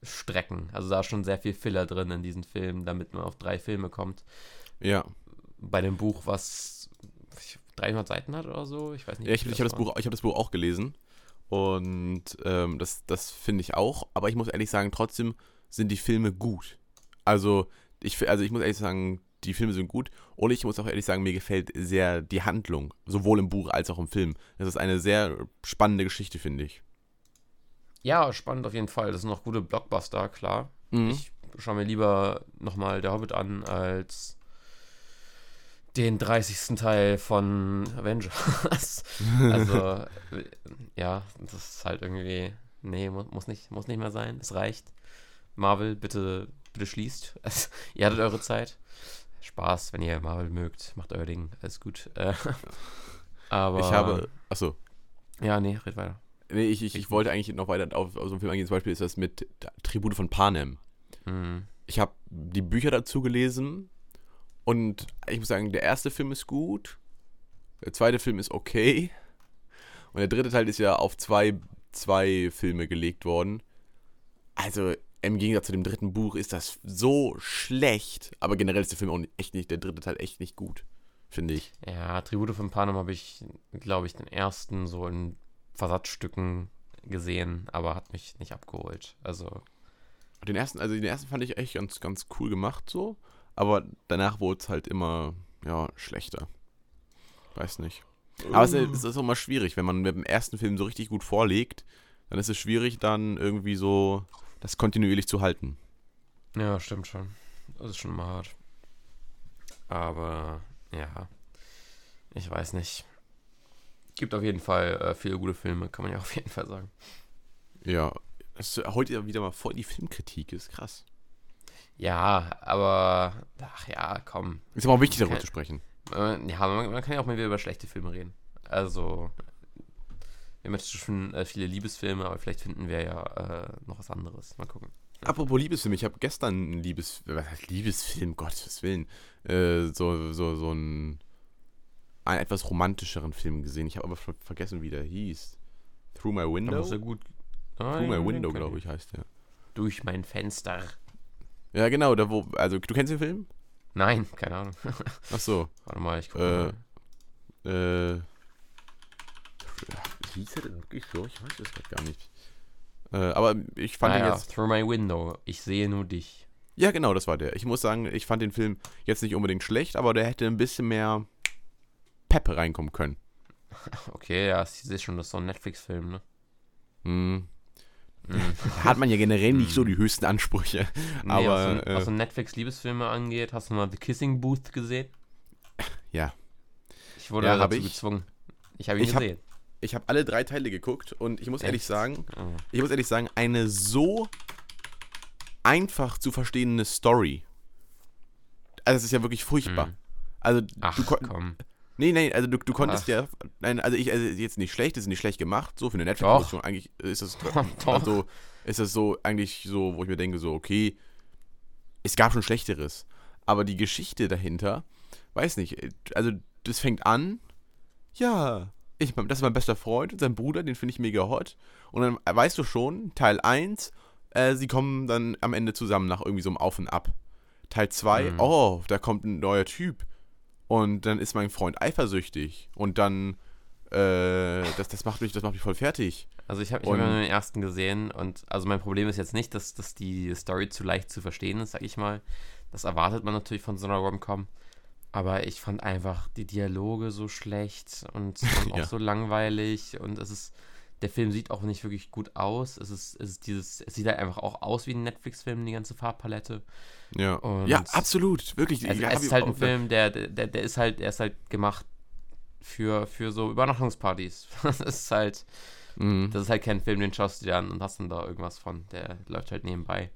[SPEAKER 2] Strecken. Also da ist schon sehr viel Filler drin in diesen Filmen, damit man auf drei Filme kommt.
[SPEAKER 1] ja.
[SPEAKER 2] Bei dem Buch, was 300 Seiten hat oder so, ich weiß nicht.
[SPEAKER 1] Ja, ich, ich habe das. Buch, ich hab das Buch auch gelesen und ähm, das, das finde ich auch, aber ich muss ehrlich sagen, trotzdem sind die Filme gut. Also ich, also ich muss ehrlich sagen, die Filme sind gut und ich muss auch ehrlich sagen, mir gefällt sehr die Handlung, sowohl im Buch als auch im Film. Das ist eine sehr spannende Geschichte, finde ich.
[SPEAKER 2] Ja, spannend auf jeden Fall. Das sind noch gute Blockbuster, klar.
[SPEAKER 1] Mhm.
[SPEAKER 2] Ich schaue mir lieber nochmal Der Hobbit an als den 30. Teil von Avengers. (laughs) also, äh, ja, das ist halt irgendwie. Nee, mu muss nicht, muss nicht mehr sein. Es reicht. Marvel, bitte, bitte schließt. (laughs) Ihr hattet eure Zeit. Spaß, wenn ihr Marvel mögt, macht euer Ding, alles gut. Äh, (laughs) aber.
[SPEAKER 1] Ich habe, achso,
[SPEAKER 2] Ja, nee, red weiter.
[SPEAKER 1] Nee, ich, ich, ich wollte eigentlich noch weiter auf, auf so einen Film eingehen. Zum Beispiel ist das mit Tribute von Panem.
[SPEAKER 2] Mhm.
[SPEAKER 1] Ich habe die Bücher dazu gelesen und ich muss sagen, der erste Film ist gut, der zweite Film ist okay und der dritte Teil ist ja auf zwei, zwei Filme gelegt worden. Also im Gegensatz zu dem dritten Buch ist das so schlecht, aber generell ist der Film auch echt nicht, der dritte Teil echt nicht gut, finde ich.
[SPEAKER 2] Ja, Tribute von Panem habe ich, glaube ich, den ersten so in Versatzstücken gesehen, aber hat mich nicht abgeholt. Also,
[SPEAKER 1] Den ersten, also den ersten fand ich echt ganz, ganz cool gemacht so, aber danach wurde es halt immer, ja, schlechter. Weiß nicht. Aber es ist, es ist auch mal schwierig, wenn man mit dem ersten Film so richtig gut vorlegt, dann ist es schwierig, dann irgendwie so das kontinuierlich zu halten.
[SPEAKER 2] ja, stimmt schon. Das ist schon mal hart. Aber, ja, ich weiß nicht. Gibt auf jeden Fall äh, viele gute Filme, kann man ja (laughs) auf jeden Fall sagen.
[SPEAKER 1] Ja, dass heute ja wieder mal voll die Filmkritik ist, krass.
[SPEAKER 2] Ja, aber, ach ja, komm.
[SPEAKER 1] Ist aber auch wichtig, darüber zu sprechen.
[SPEAKER 2] Äh, ja, man, man kann ja auch mal wieder über schlechte Filme reden. Also, wir haben jetzt schon äh, viele Liebesfilme, aber vielleicht finden wir ja äh, noch was anderes. Mal gucken.
[SPEAKER 1] Apropos Liebesfilm, ich habe gestern einen Liebes, Liebesfilm, Gottes Willen, äh, so, so, so einen, einen etwas romantischeren Film gesehen. Ich habe aber ver vergessen, wie der hieß. Through My
[SPEAKER 2] Da
[SPEAKER 1] Window?
[SPEAKER 2] muss er gut. Ah,
[SPEAKER 1] Through My Window, glaube ich, heißt der.
[SPEAKER 2] Durch mein Fenster.
[SPEAKER 1] Ja, genau, da wo, also du kennst den Film?
[SPEAKER 2] Nein, keine Ahnung. (laughs)
[SPEAKER 1] Ach so,
[SPEAKER 2] Warte mal, ich gucke
[SPEAKER 1] Äh,
[SPEAKER 2] mal.
[SPEAKER 1] äh, hieß er denn wirklich so? Ich weiß es gerade gar nicht. Äh, aber ich fand
[SPEAKER 2] Ah,
[SPEAKER 1] ihn
[SPEAKER 2] ja,
[SPEAKER 1] jetzt,
[SPEAKER 2] Through my window. Ich sehe nur dich.
[SPEAKER 1] ja genau, das war der. Ich muss sagen, ich fand den Film jetzt nicht unbedingt schlecht, aber der hätte ein bisschen mehr Peppe reinkommen können. (laughs)
[SPEAKER 2] Okay, ja, ich sehe schon, das ist so ein Netflix-Film, ne?
[SPEAKER 1] Hm. Da (laughs) hat man ja generell nicht so die höchsten Ansprüche.
[SPEAKER 2] Nee, (laughs)
[SPEAKER 1] Aber,
[SPEAKER 2] was, so,
[SPEAKER 1] äh,
[SPEAKER 2] was so Netflix-Liebesfilme angeht, hast du mal The Kissing Booth gesehen?
[SPEAKER 1] Ja.
[SPEAKER 2] Ich wurde
[SPEAKER 1] Ja,
[SPEAKER 2] dazu
[SPEAKER 1] hab ich.
[SPEAKER 2] gezwungen. Ich habe ihn
[SPEAKER 1] Ich hab-
[SPEAKER 2] gesehen.
[SPEAKER 1] Ich habe alle drei Teile geguckt und ich muss ehrlich
[SPEAKER 2] Echt?
[SPEAKER 1] sagen,
[SPEAKER 2] Oh.
[SPEAKER 1] ich muss ehrlich sagen, eine so einfach zu verstehende Story. Also es ist ja wirklich furchtbar.
[SPEAKER 2] Mhm.
[SPEAKER 1] Also
[SPEAKER 2] Ach,
[SPEAKER 1] du
[SPEAKER 2] komm.
[SPEAKER 1] Nee, nee, also du, du konntest
[SPEAKER 2] Ach.
[SPEAKER 1] ja. Nein, also ich, also jetzt nicht schlecht, ist nicht schlecht gemacht, so für eine Netflix-Produktion. Eigentlich ist das (laughs) also ist das so, eigentlich so, wo ich mir denke, so, okay, es gab schon Schlechteres. Aber die Geschichte dahinter, weiß nicht, also das fängt an, ja, ich, das ist mein bester Freund und sein Bruder, den finde ich mega hot. Und dann weißt du schon, Teil 1, äh, sie kommen dann am Ende zusammen nach irgendwie so einem Auf und Ab. Teil 2,
[SPEAKER 2] Mhm.
[SPEAKER 1] oh, da kommt ein neuer Typ. Und dann ist mein Freund eifersüchtig. Und dann, äh, das, das, macht mich, das macht mich voll fertig.
[SPEAKER 2] Also ich habe nur den ersten gesehen und also mein Problem ist jetzt nicht, dass, dass die Story zu leicht zu verstehen ist, sag ich mal. Das erwartet man natürlich von so einer Rom-Com. Aber ich fand einfach die Dialoge so schlecht und, und (laughs) auch
[SPEAKER 1] Ja.
[SPEAKER 2] so langweilig und es ist, der Film sieht auch nicht wirklich gut aus. Es ist, es ist dieses, es sieht halt einfach auch aus wie ein Netflix-Film, die ganze Farbpalette.
[SPEAKER 1] Ja,
[SPEAKER 2] Und-
[SPEAKER 1] ja absolut, wirklich.
[SPEAKER 2] Es,
[SPEAKER 1] Ja,
[SPEAKER 2] es ist halt ein Film, der, der, der ist halt, der ist halt gemacht für, für so Übernachtungspartys. (laughs) Das ist halt,
[SPEAKER 1] Mhm.
[SPEAKER 2] das ist halt kein Film, den schaust du dir an und hast dann da irgendwas von. Der läuft halt nebenbei.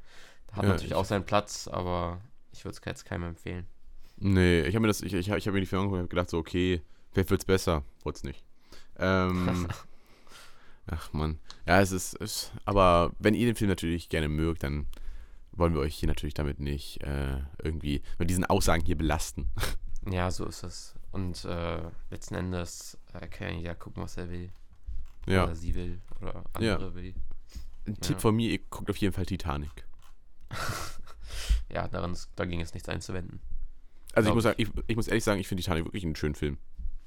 [SPEAKER 2] Hat
[SPEAKER 1] Ja,
[SPEAKER 2] natürlich
[SPEAKER 1] ich-
[SPEAKER 2] auch seinen Platz, aber ich würde es jetzt keinem empfehlen.
[SPEAKER 1] Nee, ich habe mir das, ich, ich, ich habe mir die Film angeguckt und gedacht, so, okay, vielleicht wird's besser. Wurde es nicht. Ähm, (laughs) ach man. Ja, es ist, es, aber wenn ihr den Film natürlich gerne mögt, dann wollen wir euch hier natürlich damit nicht äh, irgendwie mit diesen Aussagen hier belasten. (laughs)
[SPEAKER 2] Ja, so ist es. Und äh, letzten Endes äh, kann ja gucken, was er will.
[SPEAKER 1] Ja.
[SPEAKER 2] Oder sie will. Oder
[SPEAKER 1] Ja.
[SPEAKER 2] andere will.
[SPEAKER 1] Ein
[SPEAKER 2] Ja.
[SPEAKER 1] Tipp von mir, ihr guckt auf jeden Fall Titanic. (laughs)
[SPEAKER 2] Ja, daran ist, dagegen ist nichts einzuwenden.
[SPEAKER 1] Also ich
[SPEAKER 2] Glaub
[SPEAKER 1] muss, sagen, ich, ich muss ehrlich sagen, ich finde Titanic wirklich einen schönen Film.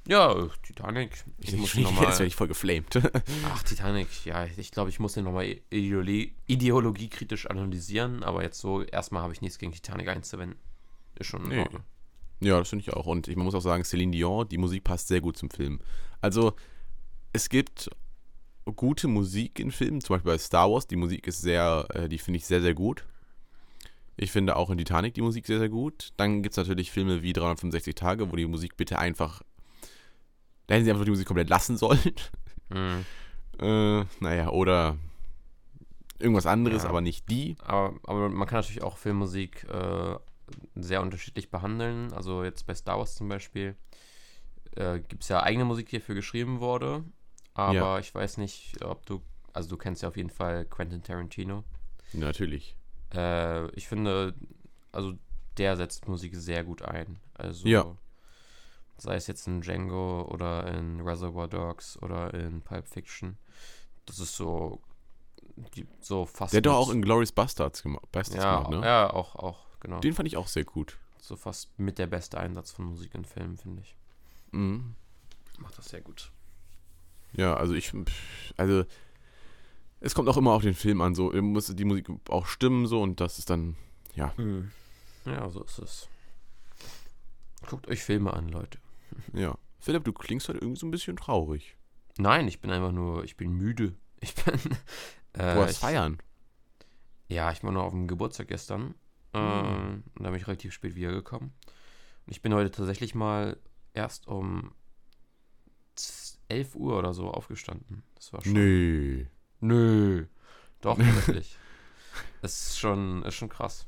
[SPEAKER 2] Ja, Titanic. Ich, muss (laughs) ihn
[SPEAKER 1] jetzt
[SPEAKER 2] nochmal.
[SPEAKER 1] werde ich voll geflamed.
[SPEAKER 2] Ach, Titanic, ja, ich glaube, ich muss den nochmal Ideologie, ideologiekritisch analysieren, aber jetzt so, erstmal habe ich nichts gegen Titanic einzuwenden. Ist schon in
[SPEAKER 1] Nee.
[SPEAKER 2] Ordnung.
[SPEAKER 1] Ja, das finde ich auch. Und ich man muss auch sagen, Celine Dion, die Musik passt sehr gut zum Film. Also, es gibt gute Musik in Filmen, zum Beispiel bei Star Wars, die Musik ist sehr, äh, die finde ich sehr, sehr gut. Ich finde auch in Titanic die Musik sehr, sehr gut. Dann gibt es natürlich Filme wie 365 Tage, wo die Musik bitte einfach, da hätten sie einfach die Musik komplett lassen sollen.
[SPEAKER 2] Mhm. (laughs)
[SPEAKER 1] äh, naja, oder irgendwas anderes,
[SPEAKER 2] Ja.
[SPEAKER 1] aber nicht die.
[SPEAKER 2] Aber, aber man kann natürlich auch Filmmusik äh, sehr unterschiedlich behandeln. Also jetzt bei Star Wars zum Beispiel äh, gibt es ja eigene Musik, die dafür geschrieben wurde. Aber
[SPEAKER 1] Ja.
[SPEAKER 2] ich weiß nicht, ob du, also du kennst ja auf jeden Fall Quentin Tarantino.
[SPEAKER 1] Natürlich.
[SPEAKER 2] Äh, ich finde, also der setzt Musik sehr gut ein. Also
[SPEAKER 1] Ja.
[SPEAKER 2] Sei es jetzt in Django oder in Reservoir Dogs oder in Pulp Fiction. Das ist so, die, so fast.
[SPEAKER 1] Der hat doch auch in Glorious Bastards, gema Bastards
[SPEAKER 2] ja,
[SPEAKER 1] gemacht, ne?
[SPEAKER 2] ja, auch, auch, genau.
[SPEAKER 1] Den fand ich auch sehr gut.
[SPEAKER 2] so fast mit der beste Einsatz von Musik in Filmen, finde ich.
[SPEAKER 1] Mhm.
[SPEAKER 2] Macht das sehr gut.
[SPEAKER 1] Ja, also ich, also es kommt auch immer auf den Film an, so muss die Musik auch stimmen so und das ist dann, ja,
[SPEAKER 2] Ja, so ist es. Guckt euch Filme an, Leute.
[SPEAKER 1] Ja. Philipp, du klingst halt irgendwie so ein bisschen traurig.
[SPEAKER 2] Nein, ich bin einfach nur, ich bin müde. Ich bin. Äh,
[SPEAKER 1] Du hast
[SPEAKER 2] ich,
[SPEAKER 1] feiern.
[SPEAKER 2] Ja, ich war nur auf dem Geburtstag gestern. Äh,
[SPEAKER 1] Mhm.
[SPEAKER 2] und da bin ich relativ spät wiedergekommen. Und ich bin heute tatsächlich mal erst um z- 11 Uhr oder so aufgestanden. Das war schon.
[SPEAKER 1] Nee.
[SPEAKER 2] Nö. Doch, wirklich. (laughs) Es ist schon, ist schon krass.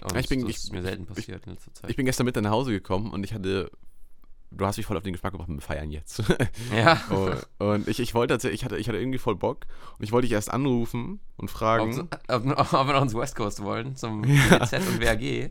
[SPEAKER 2] Und
[SPEAKER 1] Ich bin-
[SPEAKER 2] das
[SPEAKER 1] ich-
[SPEAKER 2] ist mir selten passiert in letzter Zeit.
[SPEAKER 1] Ich bin gestern mit nach Hause gekommen und ich hatte, du hast mich voll auf den Geschmack gebracht, wir feiern jetzt. (laughs)
[SPEAKER 2] ja.
[SPEAKER 1] und, (laughs) und ich, ich wollte tatsächlich, ich hatte, ich hatte irgendwie voll Bock und ich wollte dich erst anrufen und
[SPEAKER 2] Ob,
[SPEAKER 1] fragen. (laughs)
[SPEAKER 2] ob, ob wir noch ins West Coast wollen, zum
[SPEAKER 1] Ja.
[SPEAKER 2] WZ und WAG.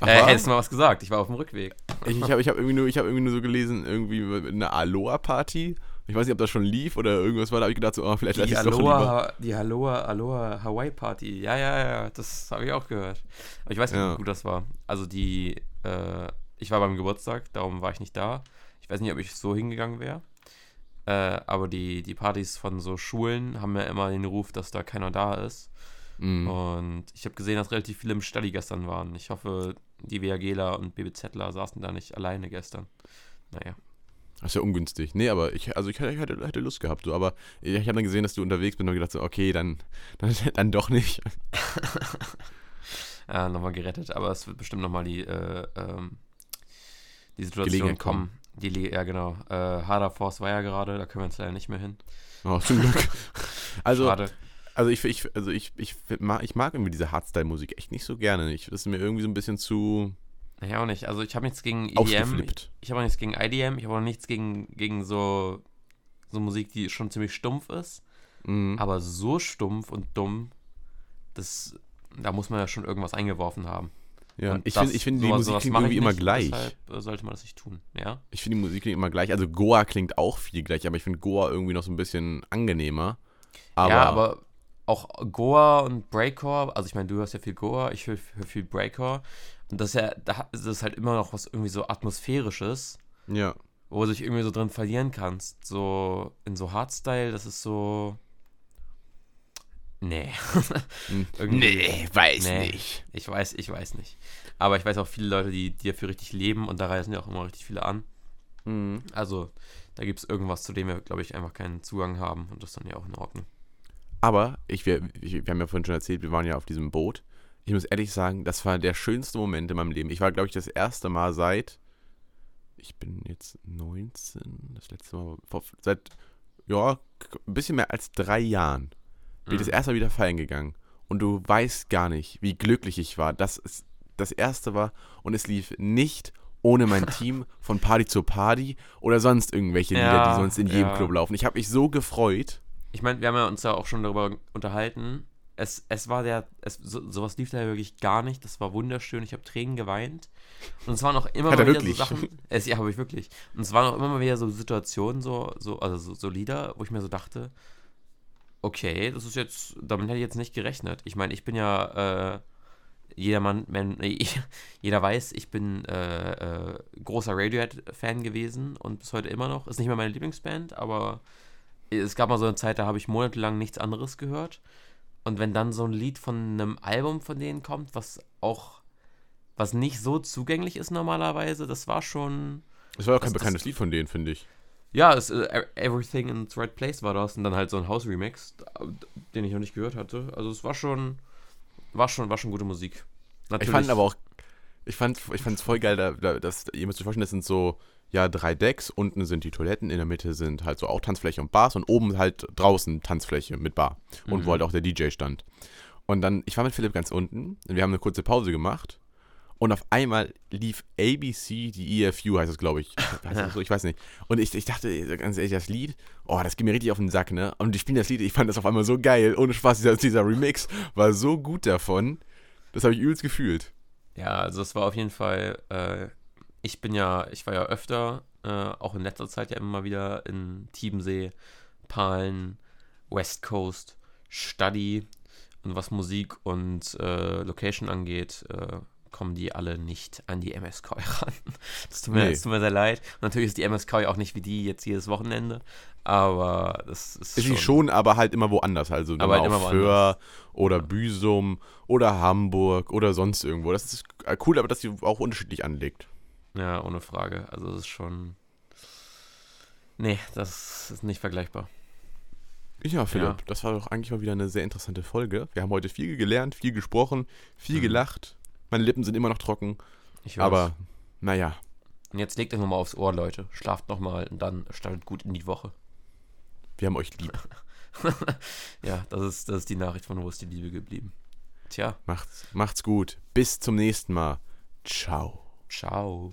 [SPEAKER 1] Ach,
[SPEAKER 2] Äh, hättest du mal was gesagt, ich war auf dem Rückweg.
[SPEAKER 1] Ich, ich habe ich hab irgendwie, nur- ich hab irgendwie nur so gelesen, irgendwie eine Aloha-Party. Ich weiß nicht, ob das schon lief oder irgendwas war. Da habe ich gedacht, so, oh, vielleicht lass
[SPEAKER 2] Die
[SPEAKER 1] ich es doch lieber.
[SPEAKER 2] Aloha, die Aloha, Aloha Hawaii Party. Ja, ja, ja, das habe ich auch gehört. Aber ich weiß nicht,
[SPEAKER 1] Ja.
[SPEAKER 2] wie gut das war. Also die, äh, ich war beim Geburtstag, darum war ich nicht da. Ich weiß nicht, ob ich so hingegangen wäre. Äh, aber die, die Partys von so Schulen haben ja immer den Ruf, dass da keiner da ist.
[SPEAKER 1] Mhm.
[SPEAKER 2] Und ich habe gesehen, dass relativ viele im Stadi gestern waren. Ich hoffe, die WAGler und BBZler saßen da nicht alleine gestern. Naja.
[SPEAKER 1] Das ist ja ungünstig. Nee, aber ich, also ich hätte, hätte, Lust gehabt, so, aber ich, ich habe dann gesehen, dass du unterwegs bist und gedacht, so, okay, dann, (laughs) dann, dann doch nicht. (laughs)
[SPEAKER 2] äh, nochmal gerettet, aber es wird bestimmt nochmal die, äh, ähm, die Situation
[SPEAKER 1] Gelegenheit
[SPEAKER 2] kommen. Die, ja, genau. Äh, Harder Force war ja gerade, da können wir jetzt leider nicht mehr hin.
[SPEAKER 1] Oh, zum Glück. (laughs) Also,
[SPEAKER 2] Schade.
[SPEAKER 1] also ich, ich, also ich, ich, mag, ich mag irgendwie diese Hardstyle-Musik echt nicht so gerne. Ich, das ist mir irgendwie so ein bisschen zu
[SPEAKER 2] Naja, auch nicht. Also ich habe nichts gegen EDM.
[SPEAKER 1] ausgeflippt.
[SPEAKER 2] Ich habe auch nichts gegen IDM. Ich habe auch nichts gegen, gegen so, so Musik, die schon ziemlich stumpf ist.
[SPEAKER 1] Mhm.
[SPEAKER 2] Aber so stumpf und dumm, das, da muss man ja schon irgendwas eingeworfen haben.
[SPEAKER 1] Ja,
[SPEAKER 2] Und
[SPEAKER 1] ich
[SPEAKER 2] das-
[SPEAKER 1] finde, ich find, die Musik klingt irgendwie
[SPEAKER 2] ich
[SPEAKER 1] immer
[SPEAKER 2] nicht,
[SPEAKER 1] gleich.
[SPEAKER 2] Deshalb äh, sollte man das nicht tun, ja?
[SPEAKER 1] Ich finde, die Musik klingt immer gleich. Also Goa klingt auch viel gleich, aber ich finde Goa irgendwie noch so ein bisschen angenehmer. Aber,
[SPEAKER 2] ja, aber auch Goa und Breakcore, also ich meine, du hörst ja viel Goa, ich höre höre viel Breakcore. Und das ist ja, da ist halt immer noch was irgendwie so Atmosphärisches,
[SPEAKER 1] ja.
[SPEAKER 2] wo du dich irgendwie so drin verlieren kannst. So in so Hardstyle, das ist so. Nee.
[SPEAKER 1] Hm. (laughs)
[SPEAKER 2] Irgendwie-
[SPEAKER 1] weiß
[SPEAKER 2] Nee.
[SPEAKER 1] nicht.
[SPEAKER 2] Ich weiß, ich weiß nicht. Aber ich weiß auch viele Leute, die, die dafür richtig leben und da reisen ja auch immer richtig viele an.
[SPEAKER 1] Mhm.
[SPEAKER 2] Also, da gibt es irgendwas, zu dem wir, glaube ich, einfach keinen Zugang haben und das ist dann ja auch in Ordnung.
[SPEAKER 1] Aber ich, wir, ich, wir haben ja vorhin schon erzählt, wir waren ja auf diesem Boot. Ich muss ehrlich sagen, das war der schönste Moment in meinem Leben. Ich war, glaube ich, das erste Mal seit, ich bin jetzt 19, das letzte Mal, vor, seit, ja, ein bisschen mehr als drei Jahren, bin ich das
[SPEAKER 2] Mhm.
[SPEAKER 1] erste Mal wieder feiern gegangen. Und du weißt gar nicht, wie glücklich ich war, dass es das erste war und es lief nicht ohne mein (laughs) Team von Party zu Party oder sonst irgendwelche Lieder,
[SPEAKER 2] Ja,
[SPEAKER 1] die sonst in jedem
[SPEAKER 2] ja.
[SPEAKER 1] Club laufen. Ich habe mich so gefreut.
[SPEAKER 2] Ich meine, wir haben ja uns ja auch schon darüber unterhalten. Es, es war der, es, so, sowas lief da ja wirklich gar nicht. Das war wunderschön. Ich habe Tränen geweint. Und es waren auch immer
[SPEAKER 1] Hat
[SPEAKER 2] mal
[SPEAKER 1] er
[SPEAKER 2] wieder
[SPEAKER 1] wirklich?
[SPEAKER 2] so Sachen. (laughs) Es, ja, habe ich wirklich. Und es waren auch immer mal wieder so Situationen, so, so, also so, so Lieder, wo ich mir so dachte, okay, das ist jetzt, damit hätte ich jetzt nicht gerechnet. Ich meine, ich bin ja, äh, jedermann, man, nee, (laughs) jeder weiß, ich bin äh, äh, großer Radiohead-Fan gewesen und bis heute immer noch. Ist nicht mehr meine Lieblingsband, aber es gab mal so eine Zeit, da habe ich monatelang nichts anderes gehört. Und wenn dann so ein Lied von einem Album von denen kommt, was auch, was nicht so zugänglich ist normalerweise, das war schon,
[SPEAKER 1] Es war auch kein bekanntes Lied von denen, finde ich.
[SPEAKER 2] Ja, es, äh, Everything in its Right Place war das und dann halt so ein House-Remix, den ich noch nicht gehört hatte. Also es war schon, war schon, war schon gute Musik.
[SPEAKER 1] Ich fand aber auch, ich fand ich es voll geil, da, da, dass, ihr müsst euch vorstellen, das sind so, ja, drei Decks, unten sind die Toiletten, in der Mitte sind halt so auch Tanzfläche und Bars und oben halt draußen Tanzfläche mit Bar und
[SPEAKER 2] Mhm.
[SPEAKER 1] wo halt auch der DJ stand. Und dann, ich war mit Philipp ganz unten und wir haben eine kurze Pause gemacht Und auf einmal lief ABC, die EFU heißt es, glaube ich. Heißt so? Ich weiß nicht. Und ich, ich dachte, ganz ehrlich, das Lied, oh, das geht mir richtig auf den Sack, ne? Und die spielen das Lied, ich fand das auf einmal so geil. Ohne Spaß, dieser, dieser Remix war so gut davon. Das habe ich übelst gefühlt.
[SPEAKER 2] Ja, also es war auf jeden Fall, äh, ich bin ja, ich war ja öfter, äh, auch in letzter Zeit ja immer wieder in Tiebensee, Palen, West Coast, Study und was Musik und äh, Location angeht, äh, kommen die alle nicht an die MSK (laughs) ran. Das tut mir,
[SPEAKER 1] Nee.
[SPEAKER 2] das tut mir sehr leid. Und natürlich ist die MSK auch nicht wie die jetzt jedes Wochenende, aber das ist,
[SPEAKER 1] Ist sie schon, aber halt immer woanders. Also
[SPEAKER 2] Aber
[SPEAKER 1] immer
[SPEAKER 2] halt
[SPEAKER 1] auf
[SPEAKER 2] immer
[SPEAKER 1] Föhr oder Büsum oder Hamburg oder sonst irgendwo. Das ist äh, cool, aber dass sie auch unterschiedlich anlegt.
[SPEAKER 2] Ja, ohne Frage. Also es ist schon. Nee, das ist nicht vergleichbar.
[SPEAKER 1] Ja, Philipp,
[SPEAKER 2] Ja.
[SPEAKER 1] das war doch eigentlich mal wieder eine sehr interessante Folge. Wir haben heute viel gelernt, viel gesprochen, viel
[SPEAKER 2] Mhm.
[SPEAKER 1] gelacht. Meine Lippen sind immer noch trocken,
[SPEAKER 2] Ich hör's.
[SPEAKER 1] aber naja,
[SPEAKER 2] Und jetzt legt euch nochmal aufs Ohr, Leute. Schlaft nochmal und dann startet gut in die Woche.
[SPEAKER 1] wir haben euch lieb. (laughs)
[SPEAKER 2] Ja, das ist, das ist die Nachricht von Wo ist die Liebe geblieben. Tja,
[SPEAKER 1] Macht's, macht's gut. Bis zum nächsten Mal. Ciao.
[SPEAKER 2] ciao.